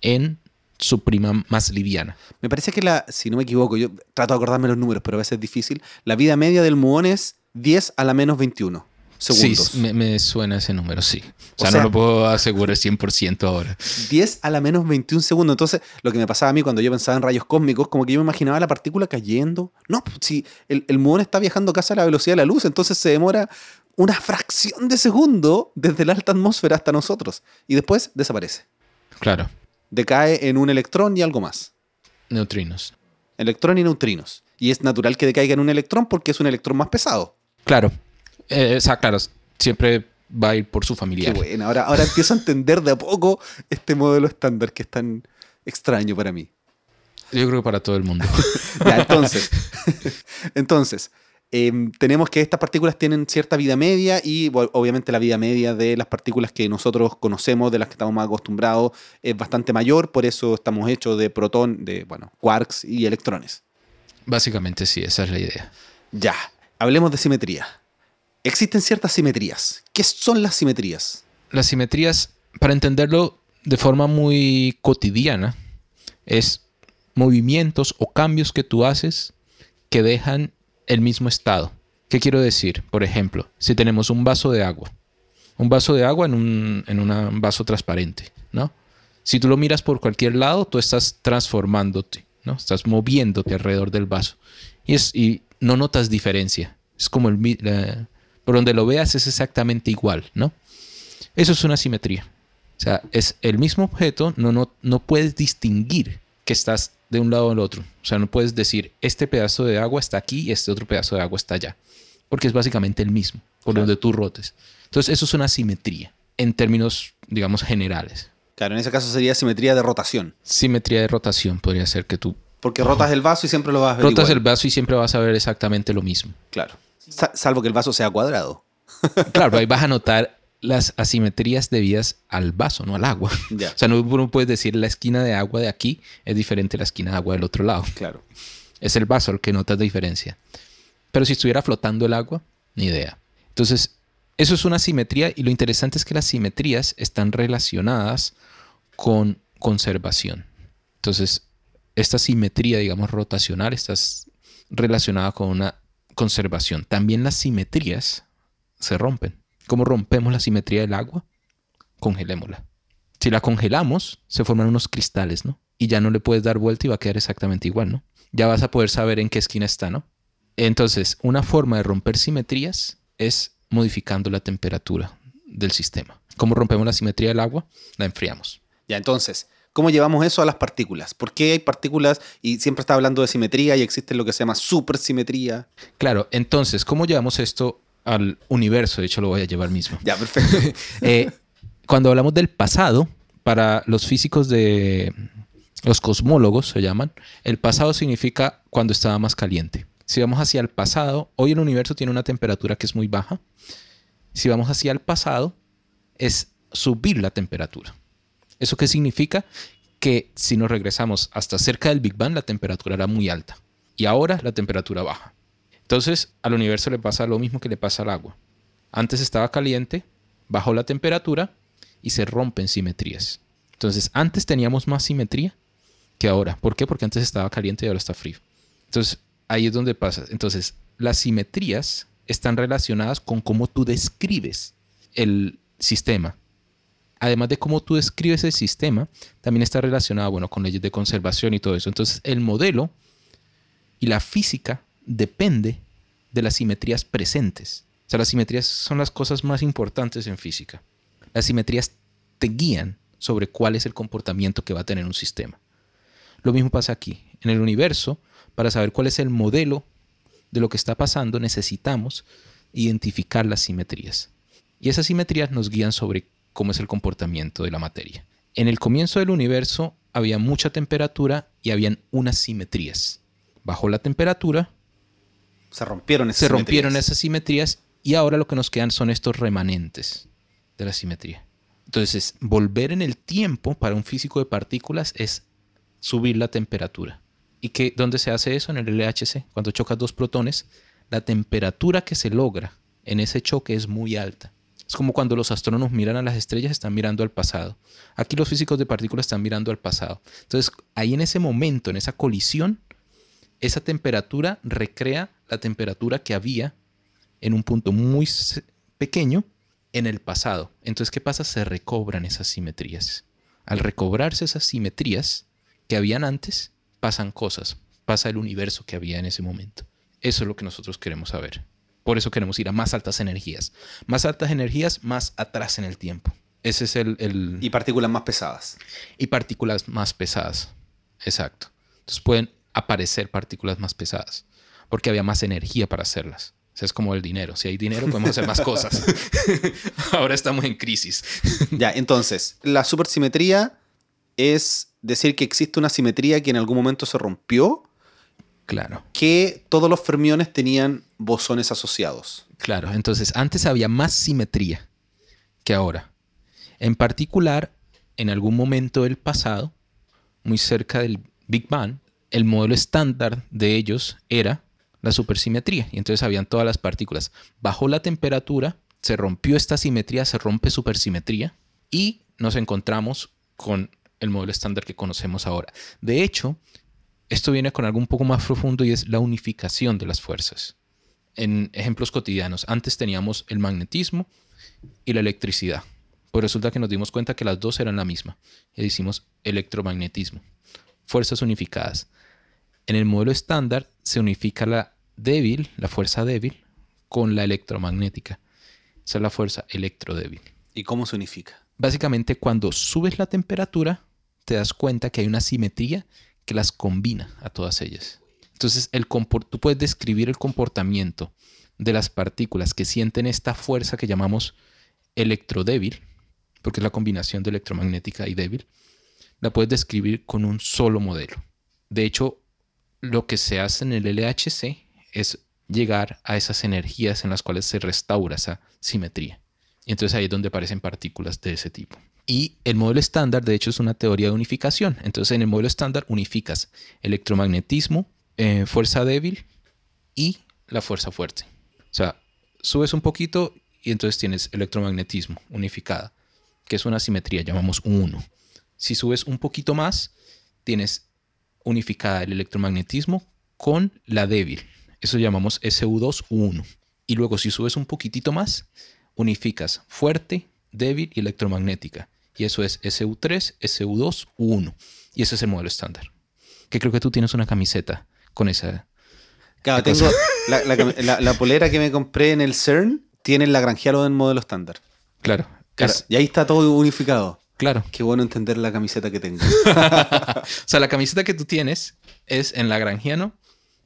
en su prima más liviana. Me parece que la, si no me equivoco, yo trato de acordarme los números, pero a veces es difícil. La vida media del muón es 10 a la menos 21 segundos. Sí, me, me suena ese número, sí. O O sea, sea- no lo puedo asegurar 100% ahora. 10 a la menos 21 segundos. Entonces, lo que me pasaba a mí cuando yo pensaba en rayos cósmicos, como que yo me imaginaba la partícula cayendo. No, pues, si el, el muón está viajando casi a la velocidad de la luz, entonces se demora una fracción de segundo desde la alta atmósfera hasta nosotros. Y después desaparece. Claro, Decae en un electrón y algo más. neutrinos. Electrón y neutrinos. Y es natural que decaiga en un electrón porque es un electrón más pesado. Claro. Eh, o sea, claro, siempre va a ir por su Qué familiar. bueno. Ahora, ahora empiezo a entender de a poco este modelo estándar que es tan extraño para mí. Yo creo que para todo el mundo. Ya, entonces, entonces em, tenemos que estas partículas tienen cierta vida media y obviamente la vida media de las partículas que nosotros conocemos, de las que estamos más acostumbrados, es bastante mayor, por eso estamos hechos de protón, de, bueno, quarks y electrones. Básicamente sí, esa es la idea. Ya, hablemos de simetría. Existen ciertas simetrías. ¿Qué son las simetrías? Las simetrías, para entenderlo de forma muy cotidiana, es movimientos o cambios que tú haces que dejan el mismo estado. ¿Qué quiero decir? Por ejemplo, si tenemos un vaso de agua, un vaso de agua en un, en un vaso transparente, ¿no? Si tú lo miras por cualquier lado, tú estás transformándote, ¿no? Estás moviéndote alrededor del vaso. Y, es, y no notas diferencia. Es como el... por donde lo veas es exactamente igual, ¿no? Eso es una simetría. O sea, es el mismo objeto, no, no, no puedes distinguir que estás de un lado al otro. O sea, no puedes decir, este pedazo de agua está aquí y este otro pedazo de agua está allá. Porque es básicamente el mismo, por Claro. donde tú rotes. Entonces, eso es una simetría, en términos, digamos, generales. Claro, en ese caso sería simetría de rotación, Simetría de rotación podría ser que tú porque rotas el vaso y siempre lo vas a ver rotas igual. el vaso y siempre vas a ver exactamente lo mismo. Claro. Sa- salvo que el vaso sea cuadrado. Claro, ahí vas a notar las asimetrías debidas al vaso, no al agua. O sea, no uno puede decir la esquina de agua de aquí es diferente a la esquina de agua del otro lado. Claro. Es el vaso el que notas la diferencia. Pero si estuviera flotando el agua, ni idea. Entonces, eso es una simetría y lo interesante es que las simetrías están relacionadas con conservación. Entonces, esta simetría, digamos, rotacional, está relacionada con una conservación. También las simetrías se rompen. ¿Cómo rompemos la simetría del agua? Congelémosla. Si la congelamos, se forman unos cristales, ¿no? Y ya no le puedes dar vuelta y va a quedar exactamente igual, ¿no? Ya vas a poder saber en qué esquina está, ¿no? Entonces, una forma de romper simetrías es modificando la temperatura del sistema. ¿Cómo rompemos la simetría del agua? La enfriamos. Ya, entonces, ¿cómo llevamos eso a las partículas? ¿Por qué hay partículas y siempre está hablando de simetría y existe lo que se llama supersimetría? Claro, entonces, ¿cómo llevamos esto al universo, de hecho lo voy a llevar mismo. Ya, perfecto. Eh, cuando hablamos del pasado, para los físicos de los cosmólogos se llaman, el pasado significa cuando estaba más caliente. Si vamos hacia el pasado, hoy el universo tiene una temperatura que es muy baja. Si vamos hacia el pasado, es subir la temperatura. ¿Eso qué significa? Que si nos regresamos hasta cerca del Big Bang, la temperatura era muy alta. Y ahora la temperatura baja. Entonces, al universo le pasa lo mismo que le pasa al agua. Antes estaba caliente, bajó la temperatura y se rompen simetrías. Entonces, antes teníamos más simetría que ahora. ¿Por qué? Porque antes estaba caliente y ahora está frío. Entonces, ahí es donde pasa. Entonces, las simetrías están relacionadas con cómo tú describes el sistema. Además de cómo tú describes el sistema, también está relacionado, bueno, con leyes de conservación y todo eso. Entonces, el modelo y la física depende de las simetrías presentes. O sea, las simetrías son las cosas más importantes en física. Las simetrías te guían sobre cuál es el comportamiento que va a tener un sistema. Lo mismo pasa aquí. En el universo, para saber cuál es el modelo de lo que está pasando, necesitamos identificar las simetrías. Y esas simetrías nos guían sobre cómo es el comportamiento de la materia. En el comienzo del universo había mucha temperatura y habían unas simetrías. Bajó la temperatura, se rompieron esas Se rompieron esas simetrías y ahora lo que nos quedan son estos remanentes de la simetría. Entonces, volver en el tiempo para un físico de partículas es subir la temperatura. ¿Y qué, dónde se hace eso? En el LHC. Cuando chocas dos protones, la temperatura que se logra en ese choque es muy alta. Es como cuando los astrónomos miran a las estrellas, están mirando al pasado. Aquí los físicos de partículas están mirando al pasado. Entonces, ahí en ese momento, en esa colisión, esa temperatura recrea la temperatura que había en un punto muy pequeño en el pasado. Entonces, ¿qué pasa? Se recobran esas simetrías. Al recobrarse esas simetrías que habían antes, pasan cosas, pasa el universo que había en ese momento. Eso es lo que nosotros queremos saber. Por eso queremos ir a más altas energías. Más altas energías, más atrás en el tiempo. Ese es el, el... Y partículas más pesadas. Y partículas más pesadas. Exacto. Entonces pueden aparecer partículas más pesadas, porque había más energía para hacerlas. O sea, es como el dinero. Si hay dinero, podemos hacer más cosas. Ahora estamos en crisis. ya, entonces, la supersimetría es decir que existe una simetría que en algún momento se rompió. Claro. Que todos los fermiones tenían bosones asociados. Claro, entonces antes había más simetría que ahora. En particular, en algún momento del pasado, muy cerca del Big Bang, el modelo estándar de ellos era la supersimetría. Y entonces habían todas las partículas. Bajó la temperatura, se rompió esta simetría, se rompe supersimetría y nos encontramos con el modelo estándar que conocemos ahora. De hecho, esto viene con algo un poco más profundo y es la unificación de las fuerzas. En ejemplos cotidianos, antes teníamos el magnetismo y la electricidad. Pues resulta que nos dimos cuenta que las dos eran la misma. Y decimos electromagnetismo. Fuerzas unificadas. En el modelo estándar se unifica la débil, la fuerza débil, con la electromagnética. Esa es la fuerza electrodébil. ¿Y cómo se unifica? Básicamente, cuando subes la temperatura, te das cuenta que hay una simetría que las combina a todas ellas. Entonces, el tú puedes describir el comportamiento de las partículas que sienten esta fuerza que llamamos electrodébil, porque es la combinación de electromagnética y débil, la puedes describir con un solo modelo. De hecho, lo que se hace en el LHC es llegar a esas energías en las cuales se restaura esa simetría. Y entonces ahí es donde aparecen partículas de ese tipo. Y el modelo estándar, de hecho, es una teoría de unificación. Entonces, en el modelo estándar unificas electromagnetismo, eh, fuerza débil y la fuerza fuerte. O sea, subes un poquito y entonces tienes electromagnetismo unificada, que es una simetría, llamamos 1. Si subes un poquito más, tienes unificada el electromagnetismo con la débil. Eso llamamos SU2-1. Y luego si subes un poquitito más, unificas fuerte, débil y electromagnética. Y eso es SU3, SU2, U1. Y ese es el modelo estándar. Que creo que tú tienes una camiseta con esa. Claro, tengo la, polera que me compré en el CERN, tiene el Lagrangiano del modelo estándar. Claro. y ahí está todo unificado. Claro. Qué bueno entender la camiseta que tengo. o sea, la camiseta que tú tienes es en Lagrangiano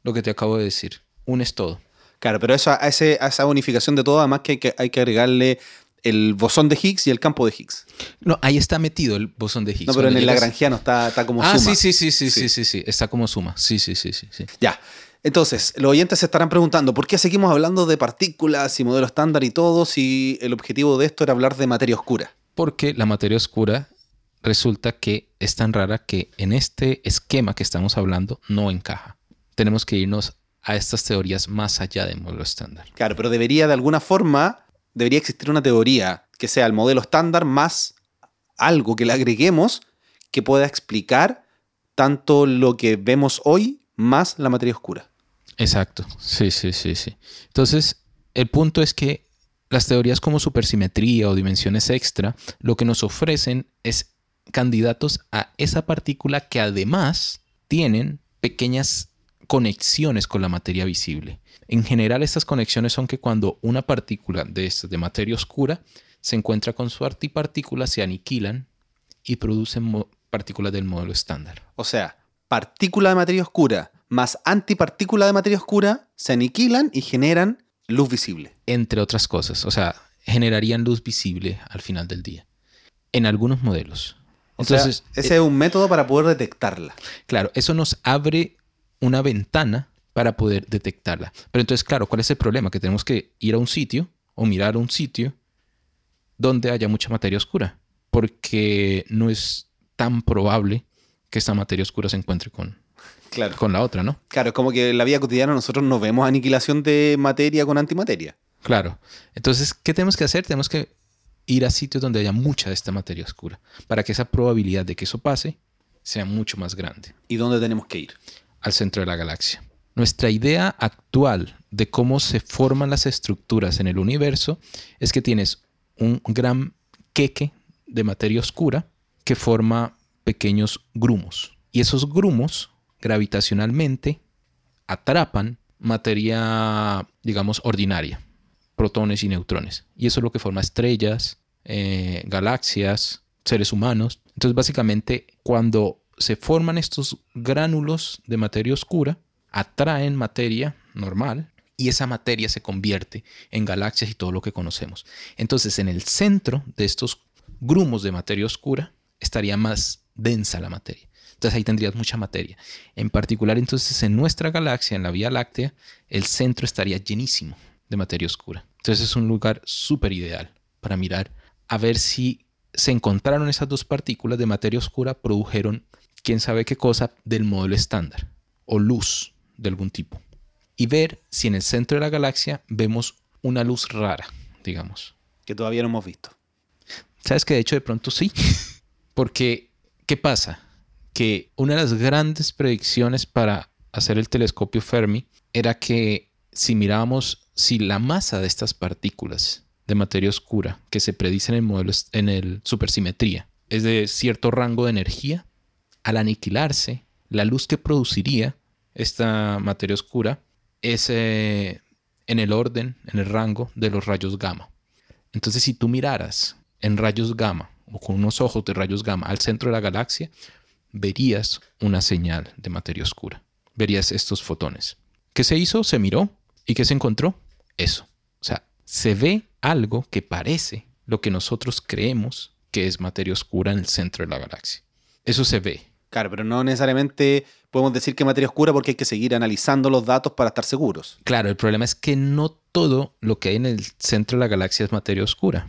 lo que te acabo de decir. Unes todo. Claro, pero eso, a, esa unificación de todo, además que hay, que hay que agregarle el bosón de Higgs y el campo de Higgs. No, ahí está metido el bosón de Higgs. No, pero en el lagrangiano está, está como ah, suma. Ah, sí, sí, sí, sí, sí, sí, está como suma. Sí, sí, sí, sí, sí. Ya. Entonces, los oyentes se estarán preguntando, ¿por qué seguimos hablando de partículas y modelo estándar y todo si el objetivo de esto era hablar de materia oscura? Porque la materia oscura resulta que es tan rara que en este esquema que estamos hablando no encaja. Tenemos que irnos a estas teorías más allá del modelo estándar. Claro, pero debería de alguna forma debería existir una teoría que sea el modelo estándar más algo que le agreguemos que pueda explicar tanto lo que vemos hoy más la materia oscura. Exacto, sí, sí, sí, sí. Entonces, el punto es que las teorías como supersimetría o dimensiones extra lo que nos ofrecen es candidatos a esa partícula que además tienen pequeñas conexiones con la materia visible. En general, estas conexiones son que cuando una partícula de, de materia oscura se encuentra con su antipartícula, se aniquilan y producen partículas del modelo estándar. O sea, partícula de materia oscura más antipartícula de materia oscura se aniquilan y generan luz visible. Entre otras cosas, o sea, generarían luz visible al final del día. En algunos modelos. Entonces, ese es un método para poder detectarla. Claro, eso nos abre una ventana para poder detectarla. Pero entonces, claro, ¿cuál es el problema? Que tenemos que ir a un sitio o mirar a un sitio donde haya mucha materia oscura, porque no es tan probable que esta materia oscura se encuentre con, claro. con la otra, ¿no? Claro, es como que en la vida cotidiana nosotros no vemos aniquilación de materia con antimateria. Claro. Entonces, ¿qué tenemos que hacer? Tenemos que ir a sitios donde haya mucha de esta materia oscura, para que esa probabilidad de que eso pase sea mucho más grande. ¿Y dónde tenemos que ir? Al centro de la galaxia. Nuestra idea actual de cómo se forman las estructuras en el universo es que tienes un gran queque de materia oscura que forma pequeños grumos. Y esos grumos gravitacionalmente atrapan materia, digamos, ordinaria, protones y neutrones. Y eso es lo que forma estrellas, eh, galaxias, seres humanos. Entonces, básicamente, cuando se forman estos gránulos de materia oscura, atraen materia normal y esa materia se convierte en galaxias y todo lo que conocemos. Entonces, en el centro de estos grumos de materia oscura estaría más densa la materia. Entonces ahí tendrías mucha materia. En particular, entonces en nuestra galaxia, en la Vía Láctea, el centro estaría llenísimo de materia oscura. Entonces es un lugar súper ideal para mirar a ver si se encontraron esas dos partículas de materia oscura, produjeron quién sabe qué cosa del modelo estándar o luz de algún tipo y ver si en el centro de la galaxia vemos una luz rara, digamos. Que todavía no hemos visto. ¿Sabes que de hecho de pronto sí? Porque, ¿qué pasa? Que una de las grandes predicciones para hacer el telescopio Fermi era que si mirábamos si la masa de estas partículas de materia oscura que se predice en el modelo en el supersimetría es de cierto rango de energía, al aniquilarse, la luz que produciría esta materia oscura es eh, en el orden, en el rango de los rayos gamma. Entonces, si tú miraras en rayos gamma o con unos ojos de rayos gamma al centro de la galaxia, verías una señal de materia oscura. Verías estos fotones. ¿Qué se hizo? Se miró. ¿Y qué se encontró? Eso. O sea, se ve algo que parece lo que nosotros creemos que es materia oscura en el centro de la galaxia. Eso se ve. Claro, pero no necesariamente podemos decir que materia oscura porque hay que seguir analizando los datos para estar seguros. Claro, el problema es que no todo lo que hay en el centro de la galaxia es materia oscura.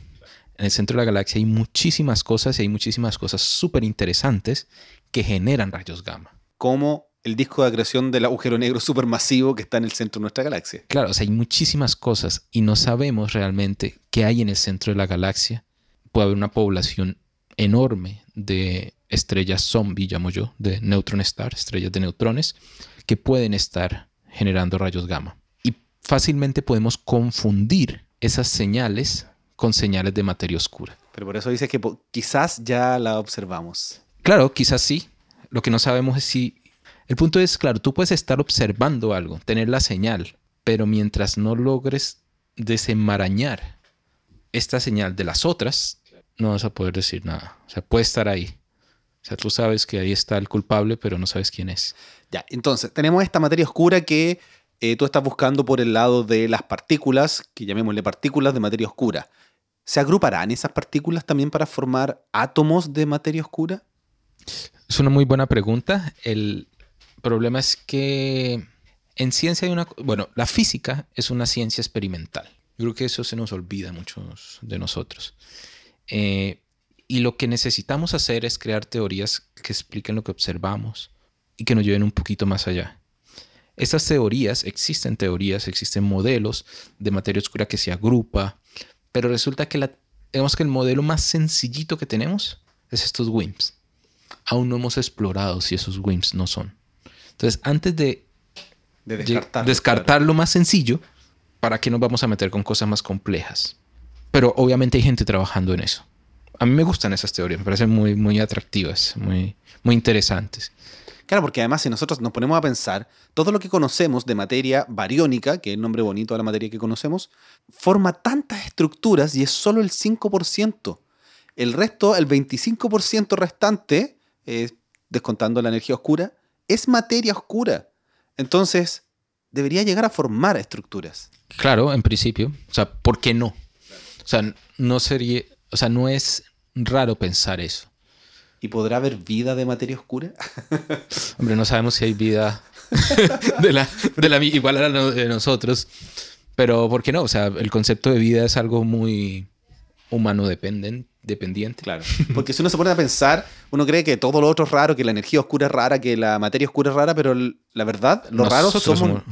en el centro de la galaxia hay muchísimas cosas y hay muchísimas cosas súper interesantes que generan rayos gamma. Como el disco de creación del agujero negro supermasivo que está en el centro de nuestra galaxia. Claro, o sea, hay muchísimas cosas y no sabemos realmente qué hay en el centro de la galaxia. Puede haber una población enorme de estrellas zombie, llamo yo, de neutron star, estrellas de neutrones, que pueden estar generando rayos gamma. Y fácilmente podemos confundir esas señales con señales de materia oscura. Pero por eso dice que quizás ya la observamos. Claro, quizás sí. Lo que no sabemos es si... El punto es, claro, tú puedes estar observando algo, tener la señal, pero mientras no logres desenmarañar esta señal de las otras, no vas a poder decir nada. O sea, puede estar ahí. Sea, tú sabes que ahí está el culpable, pero no sabes quién es. Ya, entonces, tenemos esta materia oscura que eh, tú estás buscando por el lado de las partículas, que llamémosle partículas de materia oscura. ¿Se agruparán esas partículas también para formar átomos de materia oscura? Es una muy buena pregunta. El problema es que en ciencia hay una... Bueno, la física es una ciencia experimental. Yo creo que eso se nos olvida a muchos de nosotros. Eh, y lo que necesitamos hacer es crear teorías que expliquen lo que observamos y que nos lleven un poquito más allá. Estas teorías, existen teorías, existen modelos de materia oscura que se agrupa, pero resulta que, la, digamos que el modelo más sencillito que tenemos es estos WIMPs. Aún no hemos explorado si esos WIMPs no son. Entonces, antes de, descartar lo más sencillo, ¿para qué nos vamos a meter con cosas más complejas? Pero obviamente hay gente trabajando en eso. A mí me gustan esas teorías, me parecen muy, muy atractivas, muy, muy interesantes. Claro, porque además si nosotros nos ponemos a pensar, todo lo que conocemos de materia bariónica, que es el nombre bonito de la materia que conocemos, forma tantas estructuras y es solo el 5%. El resto, el 25% restante, eh, descontando la energía oscura, es materia oscura. Entonces, debería llegar a formar estructuras. Claro, en principio. O sea, ¿por qué no? O sea, no sería, o sea, no es raro pensar eso. ¿Y podrá haber vida de materia oscura? Hombre, no sabemos si hay vida de la, de la, igual a la de nosotros. Pero, ¿por qué no? O sea, el concepto de vida es algo muy humano dependiente. Claro. Porque si uno se pone a pensar, uno cree que todo lo otro es raro, que la energía oscura es rara, que la materia oscura es rara, pero la verdad, lo raro somos,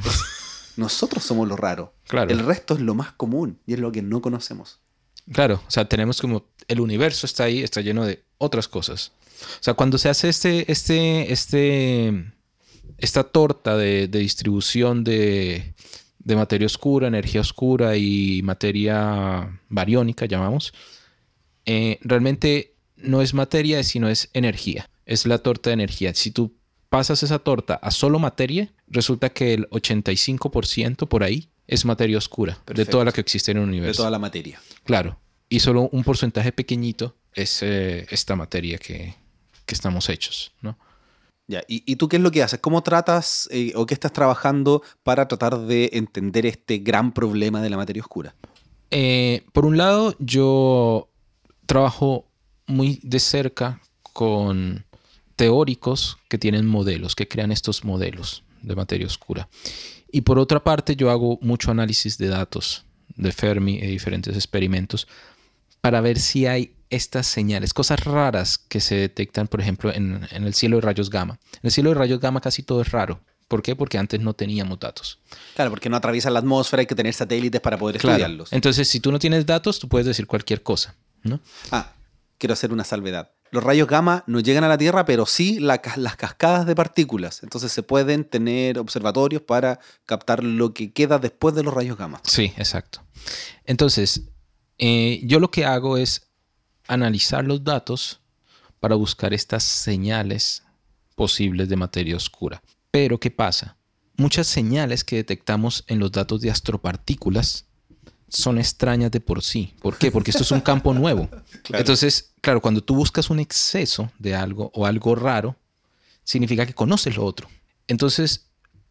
nosotros somos lo raro. Claro. El resto es lo más común y es lo que no conocemos. Claro, o sea, tenemos como el universo está ahí, está lleno de otras cosas. O sea, cuando se hace este, este, este, esta torta de, distribución de, materia oscura, energía oscura y materia bariónica, llamamos, eh, realmente no es materia, sino es energía. Es la torta de energía. Si tú pasas esa torta a solo materia, resulta que el 85% por ahí es materia oscura de toda la que existe en el universo. De toda la materia. Claro. Y solo un porcentaje pequeñito es eh, esta materia que, estamos hechos, ¿no? Ya, ¿Y, tú qué es lo que haces? ¿Cómo tratas eh, o qué estás trabajando para tratar de entender este gran problema de la materia oscura? Eh, por un lado, yo trabajo muy de cerca con teóricos que tienen modelos, que crean estos modelos de materia oscura. Y por otra parte, yo hago mucho análisis de datos de Fermi y diferentes experimentos para ver si hay estas señales, cosas raras que se detectan, por ejemplo, en, el cielo de rayos gamma. En el cielo de rayos gamma casi todo es raro. ¿Por qué? Porque antes no teníamos datos. Claro, porque no atraviesan la atmósfera, hay que tener satélites para poder estudiarlos. Entonces, si tú no tienes datos, tú puedes decir cualquier cosa, ¿no? Ah, quiero hacer una salvedad. Los rayos gamma no llegan a la Tierra, pero sí las cascadas de partículas. Entonces se pueden tener observatorios para captar lo que queda después de los rayos gamma. Sí, exacto. Entonces, eh, yo lo que hago es analizar los datos para buscar estas señales posibles de materia oscura. Pero, ¿qué pasa? Muchas señales que detectamos en los datos de astropartículas son extrañas de por sí. ¿Por qué? Porque esto es un campo nuevo. Entonces, claro, cuando tú buscas un exceso de algo o algo raro, significa que conoces lo otro. Entonces,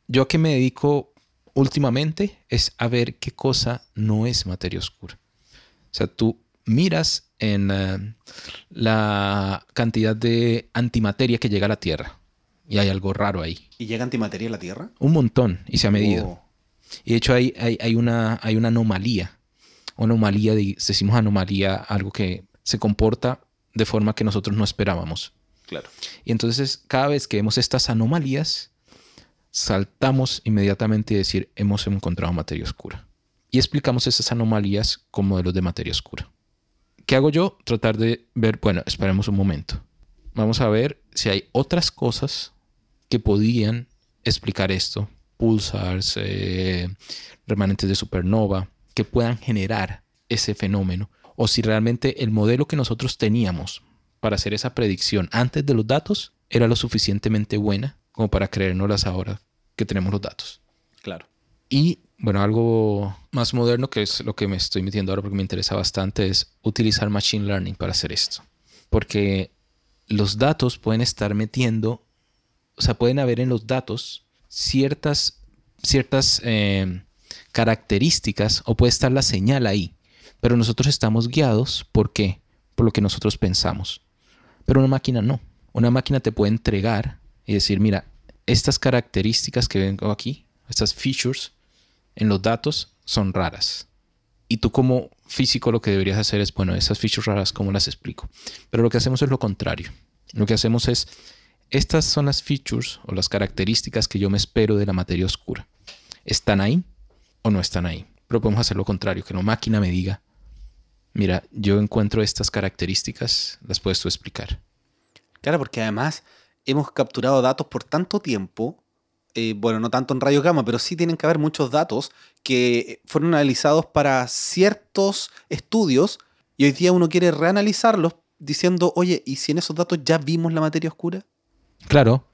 yo a qué me dedico últimamente es a ver qué cosa no es materia oscura. O sea, tú miras en eh, la cantidad de antimateria que llega a la Tierra y hay algo raro ahí. ¿Y llega antimateria a la Tierra? Un montón y se ha medido. Oh. Y de hecho hay, hay, una, hay una anomalía. anomalía, decimos anomalía, algo que se comporta de forma que nosotros no esperábamos. Claro. Y entonces cada vez que vemos estas anomalías, saltamos inmediatamente y decir, hemos encontrado materia oscura. Y explicamos esas anomalías con modelos de materia oscura. ¿Qué hago yo? Tratar de ver, bueno, esperemos un momento. Vamos a ver si hay otras cosas que podían explicar esto. Pulsars, eh, remanentes de supernova, que puedan generar ese fenómeno. O si realmente el modelo que nosotros teníamos para hacer esa predicción antes de los datos era lo suficientemente buena como para creérnoslas ahora que tenemos los datos. Claro. Y bueno, algo más moderno que es lo que me estoy metiendo ahora porque me interesa bastante es utilizar Machine Learning para hacer esto. Porque los datos pueden estar metiendo, o sea, pueden haber en los datos ciertas, ciertas eh, características o puede estar la señal ahí. Pero nosotros estamos guiados, ¿por qué? Por lo que nosotros pensamos. Pero una máquina no. Una máquina te puede entregar y decir, mira, estas características que vengo aquí, estas features en los datos son raras. Y tú como físico lo que deberías hacer es, bueno, esas features raras, ¿cómo las explico? Pero lo que hacemos es lo contrario. Lo que hacemos es, estas son las features o las características que yo me espero de la materia oscura. ¿Están ahí o no están ahí? Pero podemos hacer lo contrario, que la máquina me diga, mira, yo encuentro estas características, las puedes tú explicar. Claro, porque además hemos capturado datos por tanto tiempo, eh, bueno, no tanto en rayos gamma, pero sí tienen que haber muchos datos que fueron analizados para ciertos estudios y hoy día uno quiere reanalizarlos diciendo, oye, ¿y si en esos datos ya vimos la materia oscura? Claro,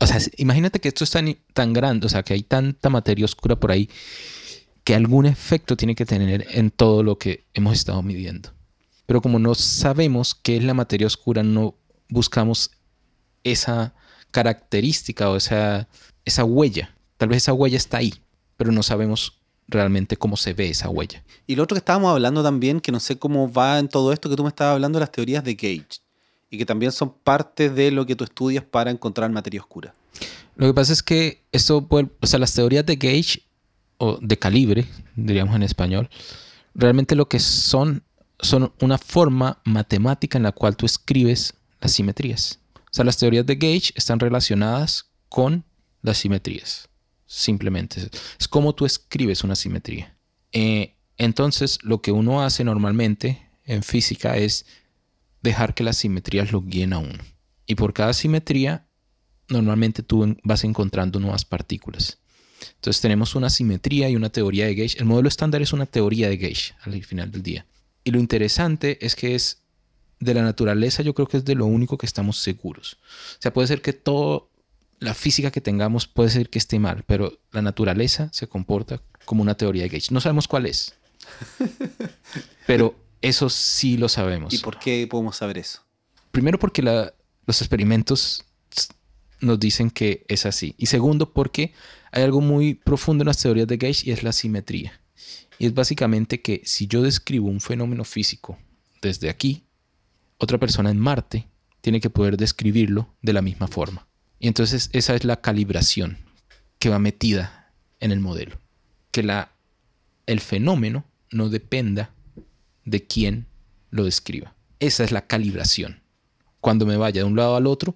o sea, imagínate que esto es tan, tan grande, o sea, que hay tanta materia oscura por ahí que algún efecto tiene que tener en todo lo que hemos estado midiendo. Pero como no sabemos qué es la materia oscura, no buscamos esa característica o esa, esa huella. Tal vez esa huella está ahí, pero no sabemos realmente cómo se ve esa huella. Y lo otro que estábamos hablando también, que no sé cómo va en todo esto que tú me estabas hablando, las teorías de Gage, y que también son parte de lo que tú estudias para encontrar materia oscura. Lo que pasa es que esto, o sea, las teorías de Gage o de calibre, diríamos en español, realmente lo que son son una forma matemática en la cual tú escribes las simetrías. O sea, las teorías de Gage están relacionadas con las simetrías. Simplemente. Es como tú escribes una simetría. Eh, entonces, lo que uno hace normalmente en física es dejar que las simetrías lo guíen a uno. Y por cada simetría, normalmente tú vas encontrando nuevas partículas. Entonces tenemos una simetría y una teoría de Gauge. El modelo estándar es una teoría de Gauge al final del día. Y lo interesante es que es de la naturaleza, yo creo que es de lo único que estamos seguros. O sea, puede ser que toda la física que tengamos puede ser que esté mal, pero la naturaleza se comporta como una teoría de Gauge. No sabemos cuál es, pero eso sí lo sabemos. ¿Y por qué podemos saber eso? Primero porque los experimentos nos dicen que es así. Y segundo porque hay algo muy profundo en las teorías de Gauge y es la simetría. Y es básicamente que si yo describo un fenómeno físico desde aquí, otra persona en Marte tiene que poder describirlo de la misma forma. Y entonces esa es la calibración que va metida en el modelo. Que la, el fenómeno no dependa de quién lo describa. Esa es la calibración. Cuando me vaya de un lado al otro,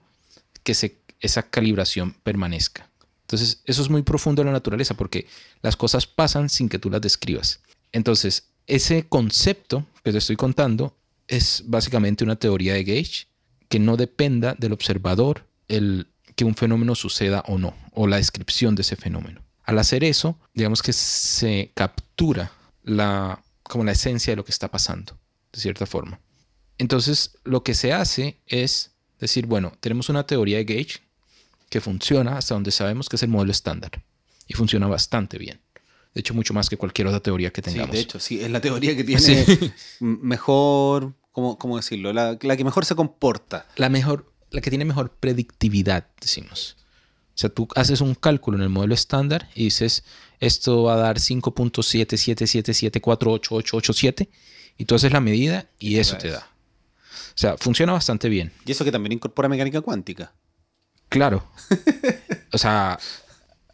que esa calibración permanezca. Entonces, eso es muy profundo en la naturaleza porque las cosas pasan sin que tú las describas. Entonces, ese concepto que te estoy contando es básicamente una teoría de Gauge que no dependa del observador el que un fenómeno suceda o no, o la descripción de ese fenómeno. Al hacer eso, digamos que se captura la, como la esencia de lo que está pasando, de cierta forma. Entonces, lo que se hace es decir, bueno, tenemos una teoría de Gauge que funciona hasta donde sabemos que es el modelo estándar y funciona bastante bien. De hecho, mucho más que cualquier otra teoría que tengamos. Sí, de hecho, sí, es la teoría que tiene mejor, ¿cómo, cómo decirlo? La, la, que mejor se comporta. La, mejor, la que tiene mejor predictividad, decimos. O sea, tú haces un cálculo en el modelo estándar y dices, esto va a dar 5.7777488887 y tú haces la medida y eso te da. O sea, funciona bastante bien. Y eso que también incorpora mecánica cuántica. Claro. o sea,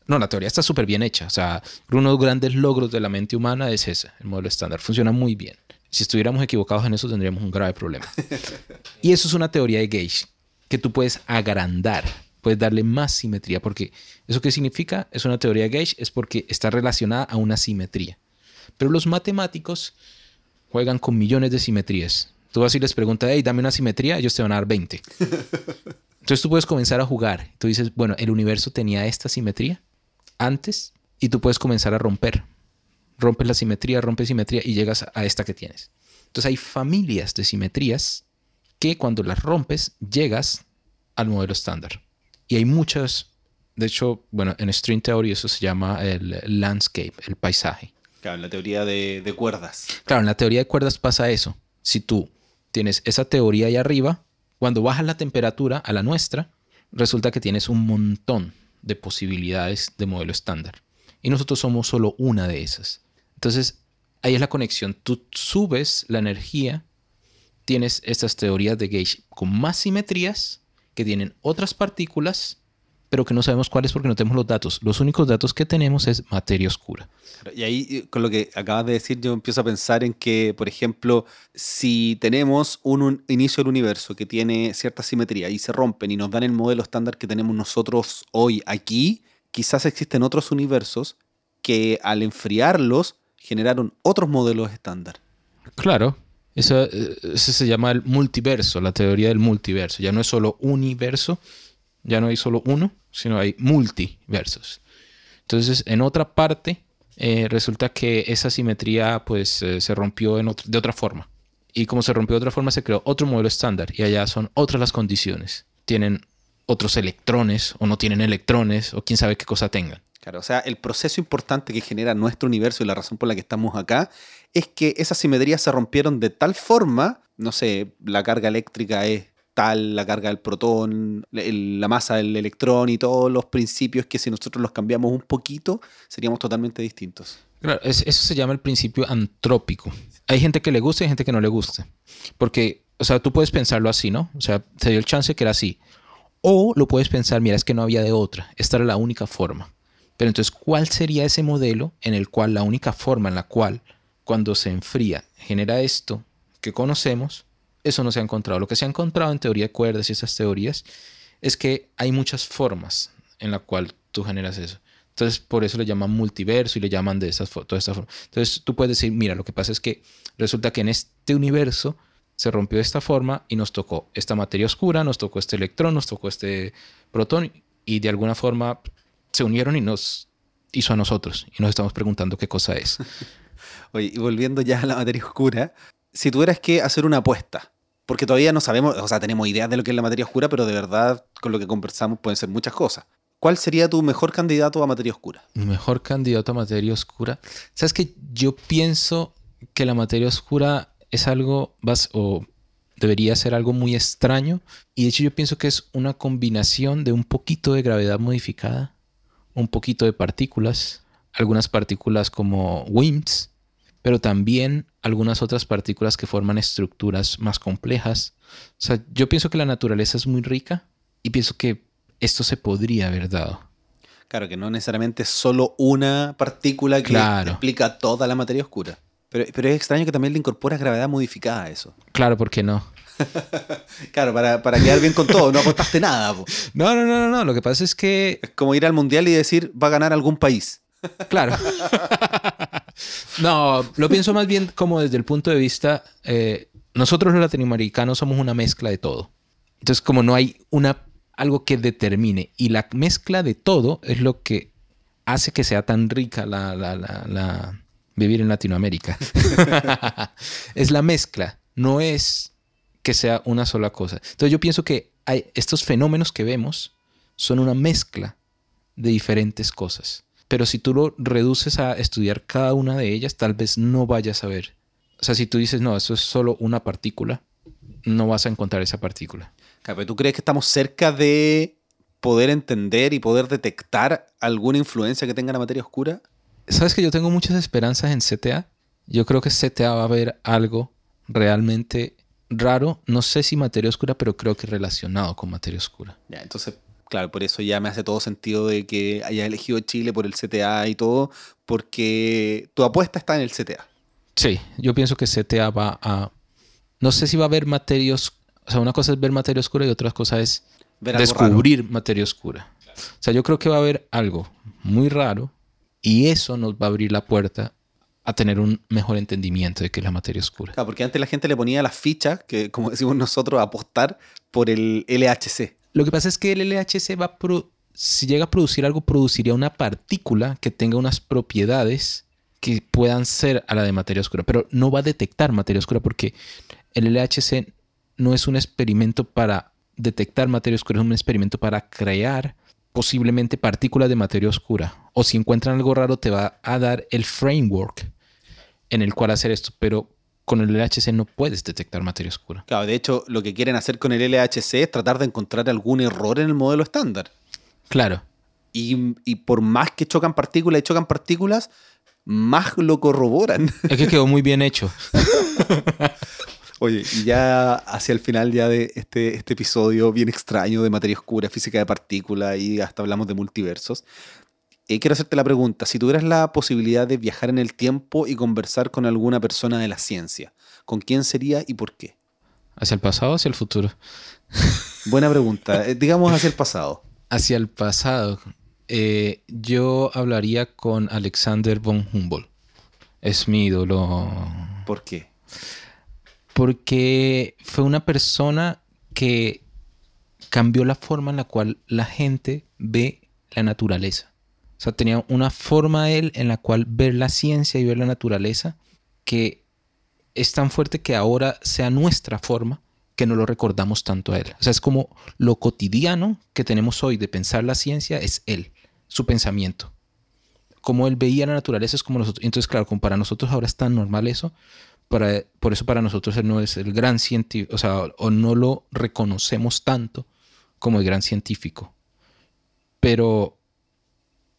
No, la teoría está súper bien hecha. O sea, uno de los grandes logros de la mente humana es ese, el modelo estándar. Funciona muy bien. Si estuviéramos equivocados en eso, tendríamos un grave problema. y eso es una teoría de Gage, que tú puedes agrandar, puedes darle más simetría, porque eso qué significa, es una teoría de Gage, es porque está relacionada a una simetría. Pero los matemáticos juegan con millones de simetrías. Tú vas y les preguntas, hey, dame una simetría, ellos te van a dar 20. Entonces tú puedes comenzar a jugar. Tú dices, bueno, el universo tenía esta simetría antes y tú puedes comenzar a romper. Rompes la simetría, rompes simetría y llegas a esta que tienes. Entonces hay familias de simetrías que cuando las rompes llegas al modelo estándar. Y hay muchas, de hecho, bueno, en string theory eso se llama el landscape, el paisaje. Claro, en la teoría de, de cuerdas. Claro, en la teoría de cuerdas pasa eso. Si tú tienes esa teoría ahí arriba, cuando bajas la temperatura a la nuestra, resulta que tienes un montón de posibilidades de modelo estándar. Y nosotros somos solo una de esas. Entonces, ahí es la conexión. Tú subes la energía, tienes estas teorías de Gauge con más simetrías que tienen otras partículas pero que no sabemos cuáles porque no tenemos los datos. Los únicos datos que tenemos es materia oscura. Y ahí, eh, con lo que acabas de decir, yo empiezo a pensar en que, por ejemplo, si tenemos un, inicio del universo que tiene cierta simetría y se rompen y nos dan el modelo estándar que tenemos nosotros hoy aquí, quizás existen otros universos que al enfriarlos generaron otros modelos estándar. Claro, eso, se llama el multiverso, la teoría del multiverso. Ya no es solo universo, ya no hay solo uno, sino hay multiversos. Entonces, en otra parte, eh, resulta que esa simetría pues eh, se rompió de otra forma. Y como se rompió de otra forma, se creó otro modelo estándar. Y allá son otras las condiciones. Tienen otros electrones o no tienen electrones o quién sabe qué cosa tengan. Claro, o sea, el proceso importante que genera nuestro universo y la razón por la que estamos acá es que esas simetrías se rompieron de tal forma, no sé, la carga eléctrica es tal, la carga del protón, la masa del electrón y todos los principios que si nosotros los cambiamos un poquito, seríamos totalmente distintos. Claro, eso se llama el principio antrópico. Hay gente que le gusta y gente que no le gusta. Porque, o sea, tú puedes pensarlo así, ¿no? O sea, se dio el chance que era así. O lo puedes pensar, mira, es que no había de otra. Esta era la única forma. Pero entonces, ¿cuál sería ese modelo en el cual la única forma en la cual, cuando se enfría, genera esto que conocemos, eso no se ha encontrado. Lo que se ha encontrado en teoría de cuerdas y esas teorías es que hay muchas formas en la cual tú generas eso. Entonces, por eso le llaman multiverso y le llaman de esas, toda esta forma. Entonces, tú puedes decir, mira, lo que pasa es que resulta que en este universo se rompió de esta forma y nos tocó esta materia oscura, nos tocó este electrón, nos tocó este protón y de alguna forma se unieron y nos hizo a nosotros y nos estamos preguntando qué cosa es. Oye, y volviendo ya a la materia oscura, si tuvieras que hacer una apuesta, porque todavía no sabemos, o sea, tenemos ideas de lo que es la materia oscura, pero de verdad con lo que conversamos pueden ser muchas cosas. ¿Cuál sería tu mejor candidato a materia oscura? Mi mejor candidato a materia oscura. Sabes que yo pienso que la materia oscura es algo, o debería ser algo muy extraño. Y de hecho yo pienso que es una combinación de un poquito de gravedad modificada, un poquito de partículas, algunas partículas como WIMPs, pero también algunas otras partículas que forman estructuras más complejas. O sea, yo pienso que la naturaleza es muy rica y pienso que esto se podría haber dado. Claro, que no necesariamente es solo una partícula que explica toda la materia oscura. Pero, pero, es extraño que también le incorporas gravedad modificada a eso. Claro, ¿por qué no? claro, para, para, quedar bien con todo, no apostaste nada. No, no, no, no, no. Lo que pasa es que. Es como ir al mundial y decir va a ganar algún país. Claro. no, lo pienso más bien como desde el punto de vista, eh, nosotros los latinoamericanos somos una mezcla de todo. Entonces, como no hay una, algo que determine, y la mezcla de todo es lo que hace que sea tan rica la, la vivir en Latinoamérica. es la mezcla, no es que sea una sola cosa. Entonces yo pienso que hay, estos fenómenos que vemos son una mezcla de diferentes cosas. Pero si tú lo reduces a estudiar cada una de ellas, tal vez no vayas a ver. O sea, si tú dices, no, eso es solo una partícula, no vas a encontrar esa partícula. ¿Tú crees que estamos cerca de poder entender y poder detectar alguna influencia que tenga la materia oscura? Sabes que yo tengo muchas esperanzas en CTA. Yo creo que CTA va a haber algo realmente raro. No sé si materia oscura, pero creo que relacionado con materia oscura. Ya, entonces Claro, por eso ya me hace todo sentido de que haya elegido Chile por el CTA y todo, porque tu apuesta está en el CTA. Sí, yo pienso que CTA va a... No sé si va a haber materia oscura. O sea, una cosa es ver materia oscura y otra cosa es descubrir materia oscura. O sea, yo creo que va a haber algo muy raro y eso nos va a abrir la puerta a tener un mejor entendimiento de qué es la materia oscura. Claro, porque antes la gente le ponía las fichas, que como decimos nosotros, apostar por el LHC. Lo que pasa es que el LHC va a si llega a producir algo, produciría una partícula que tenga unas propiedades que puedan ser a la de materia oscura, pero no va a detectar materia oscura porque el LHC no es un experimento para detectar materia oscura, es un experimento para crear posiblemente partículas de materia oscura. O si encuentran algo raro, te va a dar el framework en el cual hacer esto, pero con el LHC no puedes detectar materia oscura. Claro, de hecho, lo que quieren hacer con el LHC es tratar de encontrar algún error en el modelo estándar. Claro. Y, y por más que chocan partículas y chocan partículas, más lo corroboran. Es que quedó muy bien hecho. Oye, y ya hacia el final ya de este, este episodio bien extraño de materia oscura, física de partículas y hasta hablamos de multiversos, eh, quiero hacerte la pregunta, si tuvieras la posibilidad de viajar en el tiempo y conversar con alguna persona de la ciencia, ¿con quién sería y por qué? ¿Hacia el pasado o hacia el futuro? Buena pregunta. Eh, digamos hacia el pasado. Hacia el pasado. Eh, yo hablaría con Alexander von Humboldt. Es mi ídolo. ¿Por qué? porque fue una persona que cambió la forma en la cual la gente ve la naturaleza. O sea, tenía una forma él en la cual ver la ciencia y ver la naturaleza que es tan fuerte que ahora sea nuestra forma que no lo recordamos tanto a él. O sea, es como lo cotidiano que tenemos hoy de pensar la ciencia es él, su pensamiento. Como él veía la naturaleza es como nosotros. Entonces, claro, como para nosotros ahora es tan normal eso, por eso para nosotros él no es el gran científico, o sea, o no lo reconocemos tanto como el gran científico. Pero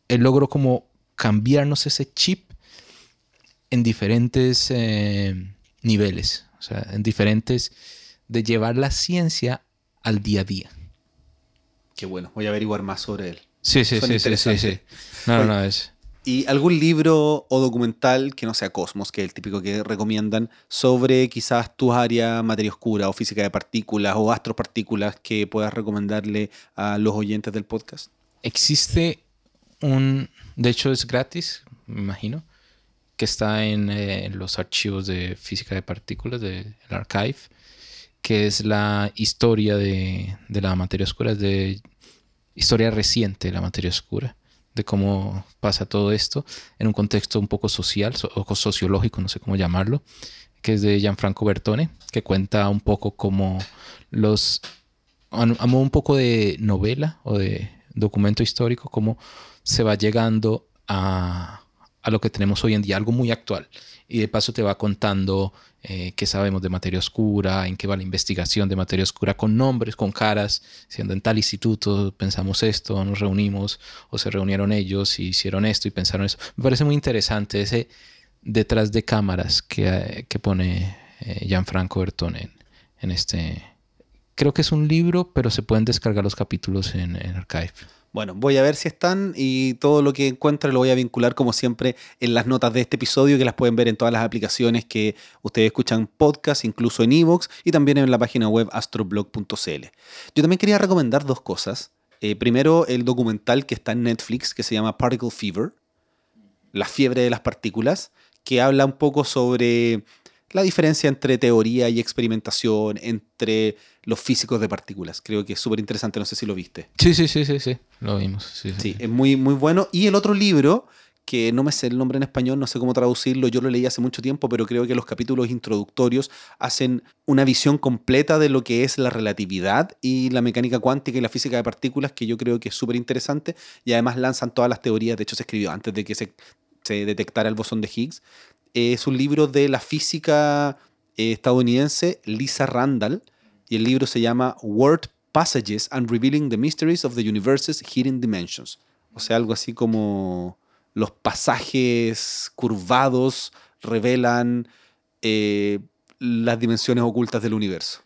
él logró como cambiarnos ese chip en diferentes eh, niveles, o sea, en diferentes, de llevar la ciencia al día a día. Qué bueno, voy a averiguar más sobre él. Sí, sí, sí, sí, sí, sí, No, no, es... ¿Y algún libro o documental que no sea Cosmos, que es el típico que recomiendan, sobre quizás tu área materia oscura o física de partículas o astropartículas que puedas recomendarle a los oyentes del podcast? Existe un, de hecho es gratis, me imagino, que está en, eh, los archivos de física de partículas del archive, que es la historia de, de la materia oscura, de historia reciente de la materia oscura de cómo pasa todo esto en un contexto un poco social o sociológico, no sé cómo llamarlo, que es de Gianfranco Bertone, que cuenta un poco como los, un poco de novela o de documento histórico, cómo se va llegando a, a lo que tenemos hoy en día, algo muy actual. Y de paso te va contando eh, qué sabemos de materia oscura, en qué va la investigación de materia oscura, con nombres, con caras, siendo en tal instituto pensamos esto, nos reunimos o se reunieron ellos y hicieron esto y pensaron eso. Me parece muy interesante ese detrás de cámaras que, que pone eh, Gianfranco Bertone en, este... Creo que es un libro, pero se pueden descargar los capítulos en, Archive. Bueno, voy a ver si están y todo lo que encuentre lo voy a vincular como siempre en las notas de este episodio que las pueden ver en todas las aplicaciones que ustedes escuchan podcast, incluso en Evox y también en la página web astroblog.cl. Yo también quería recomendar dos cosas. Eh, primero, el documental que está en Netflix que se llama Particle Fever, la fiebre de las partículas, que habla un poco sobre la diferencia entre teoría y experimentación, entre los físicos de partículas. Creo que es súper interesante, no sé si lo viste. Sí, sí, sí, sí, sí, lo vimos. Sí, sí, es muy, muy bueno. Y el otro libro, que no me sé el nombre en español, no sé cómo traducirlo, yo lo leí hace mucho tiempo, pero creo que los capítulos introductorios hacen una visión completa de lo que es la relatividad y la mecánica cuántica y la física de partículas, que yo creo que es súper interesante, y además lanzan todas las teorías, de hecho se escribió antes de que se, se detectara el bosón de Higgs, es un libro de la física eh, estadounidense Lisa Randall y el libro se llama Word Passages and Revealing the Mysteries of the Universe's Hidden Dimensions. O sea, algo así como los pasajes curvados revelan eh, las dimensiones ocultas del universo.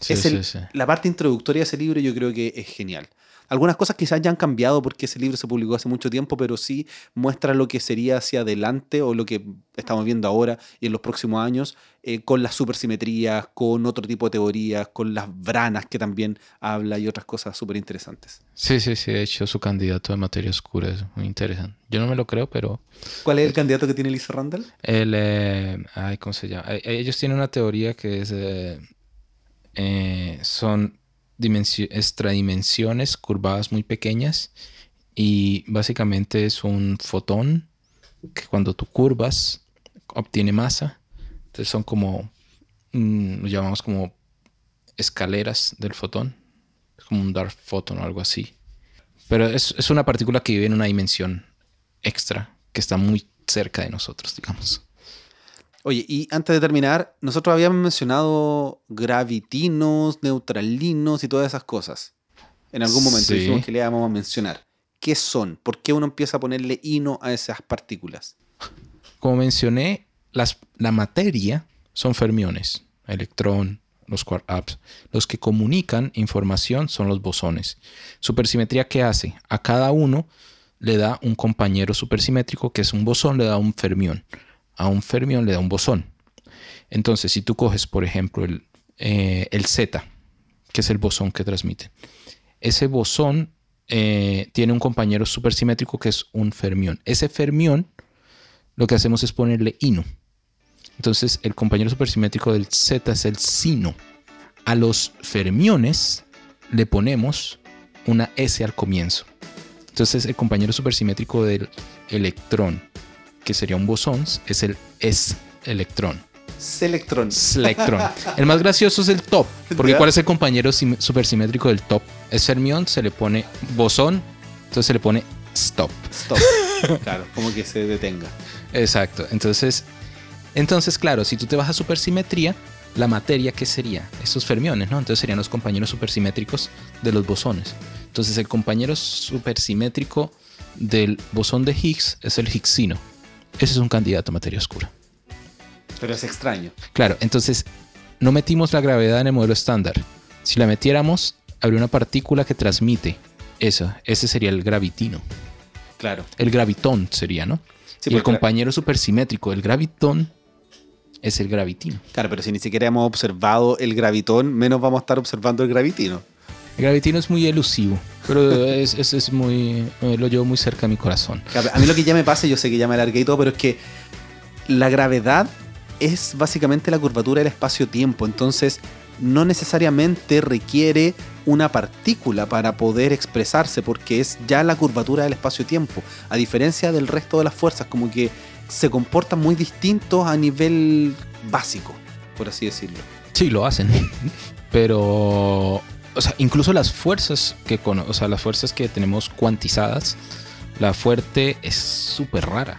Sí, es el- sí, sí. La parte introductoria de ese libro yo creo que es genial. Algunas cosas quizás ya han cambiado porque ese libro se publicó hace mucho tiempo, pero sí muestra lo que sería hacia adelante o lo que estamos viendo ahora y en los próximos años eh, con las supersimetrías, con otro tipo de teorías, con las branas que también habla y otras cosas súper interesantes. Sí, sí, sí. De hecho, su candidato de materia oscura es muy interesante. Yo no me lo creo, pero ¿Cuál es el candidato que tiene Lisa Randall? el... eh, ay, ¿cómo se llama? Eh, Ellos tienen una teoría que es... son extradimensiones curvadas muy pequeñas y básicamente es un fotón que cuando tú curvas obtiene masa. Entonces son como... mm, lo llamamos como escaleras del fotón. Es como un dark photon o algo así. Pero es, es una partícula que vive en una dimensión extra que está muy cerca de nosotros, digamos. Oye, y antes de terminar, nosotros habíamos mencionado gravitinos, neutralinos y todas esas cosas. En algún momento Sí. dijimos que le íbamos a mencionar. ¿Qué son? ¿Por qué uno empieza a ponerle hino a esas partículas? Como mencioné, las, la materia son fermiones, electrón, los quarks. Los que comunican información son los bosones. Supersimetría, ¿qué hace? A cada uno le da un compañero supersimétrico, que es un bosón, le da un fermión. A un fermión le da un bosón. Entonces, si tú coges, por ejemplo, el, eh, el Z, que es el bosón que transmite, ese bosón eh, tiene un compañero supersimétrico que es un fermión. Ese fermión lo que hacemos es ponerle ino. Entonces, el compañero supersimétrico del Z es el sino. A los fermiones le ponemos una S al comienzo. Entonces, el compañero supersimétrico del electrón, que sería un bosón, es el S electrón. Selectrón. Electrón. El más gracioso es el top. Porque. ¿cuál es el compañero sim- supersimétrico del top? Es fermión, se le pone bosón, entonces se le pone stop. Stop. claro, como que se detenga. Exacto. Entonces, entonces, claro, si tú te vas a supersimetría, la materia, ¿qué sería? Estos fermiones, ¿no? Entonces serían los compañeros supersimétricos de los bosones. Entonces, el compañero supersimétrico del bosón de Higgs es el Higgsino. Ese es un candidato a materia oscura. Pero es extraño. Claro, entonces no metimos la gravedad en el modelo estándar. Si la metiéramos, habría una partícula que transmite eso. Ese sería el gravitino. Claro. El gravitón sería, ¿no? Sí, y el compañero supersimétrico del gravitón es el gravitino. Claro, pero si ni siquiera hemos observado el gravitón, menos vamos a estar observando el gravitino. El gravitino es muy elusivo, pero es, es- es muy, eh, lo llevo muy cerca de mi corazón. A mí lo que ya me pasa, yo sé que ya me alargué y todo, pero es que la gravedad es básicamente la curvatura del espacio-tiempo. Entonces, no necesariamente requiere una partícula para poder expresarse, porque es ya la curvatura del espacio-tiempo. A diferencia del resto de las fuerzas, como que se comportan muy distintos a nivel básico, por así decirlo. Sí, lo hacen. Pero, o sea, incluso las fuerzas que, cono- o sea, las fuerzas que tenemos cuantizadas, la fuerte es súper rara.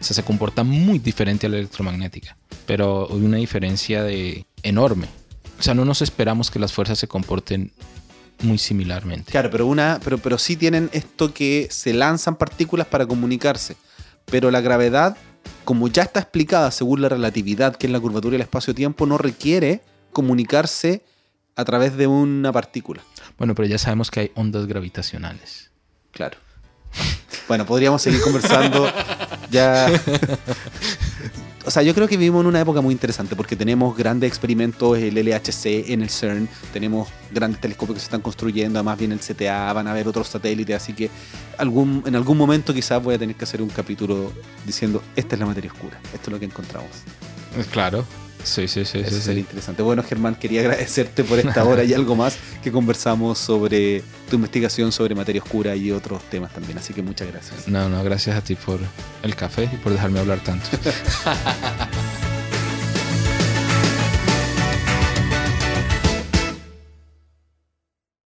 O sea, se comporta muy diferente a la electromagnética. Pero hay una diferencia de enorme. O sea, no nos esperamos que las fuerzas se comporten muy similarmente. Claro, pero una, pero, pero sí tienen esto que se lanzan partículas para comunicarse. Pero la gravedad, como ya está explicada según la relatividad, que es la curvatura del espacio-tiempo, no requiere comunicarse a través de una partícula. Bueno, pero ya sabemos que hay ondas gravitacionales. Claro. Bueno, podríamos seguir conversando. Ya. O sea, yo creo que vivimos en una época muy interesante porque tenemos grandes experimentos, el LHC en el CERN, tenemos grandes telescopios que se están construyendo, además viene el CTA, van a haber otros satélites, así que algún, en algún momento quizás voy a tener que hacer un capítulo diciendo, esta es la materia oscura, esto es lo que encontramos. Claro. Sí, sí, sí. Eso sí, sería sí. interesante. Bueno, Germán, quería agradecerte por esta hora y algo más que conversamos sobre tu investigación sobre materia oscura y otros temas también, así que muchas gracias. No, no, gracias a ti por el café y por dejarme hablar tanto.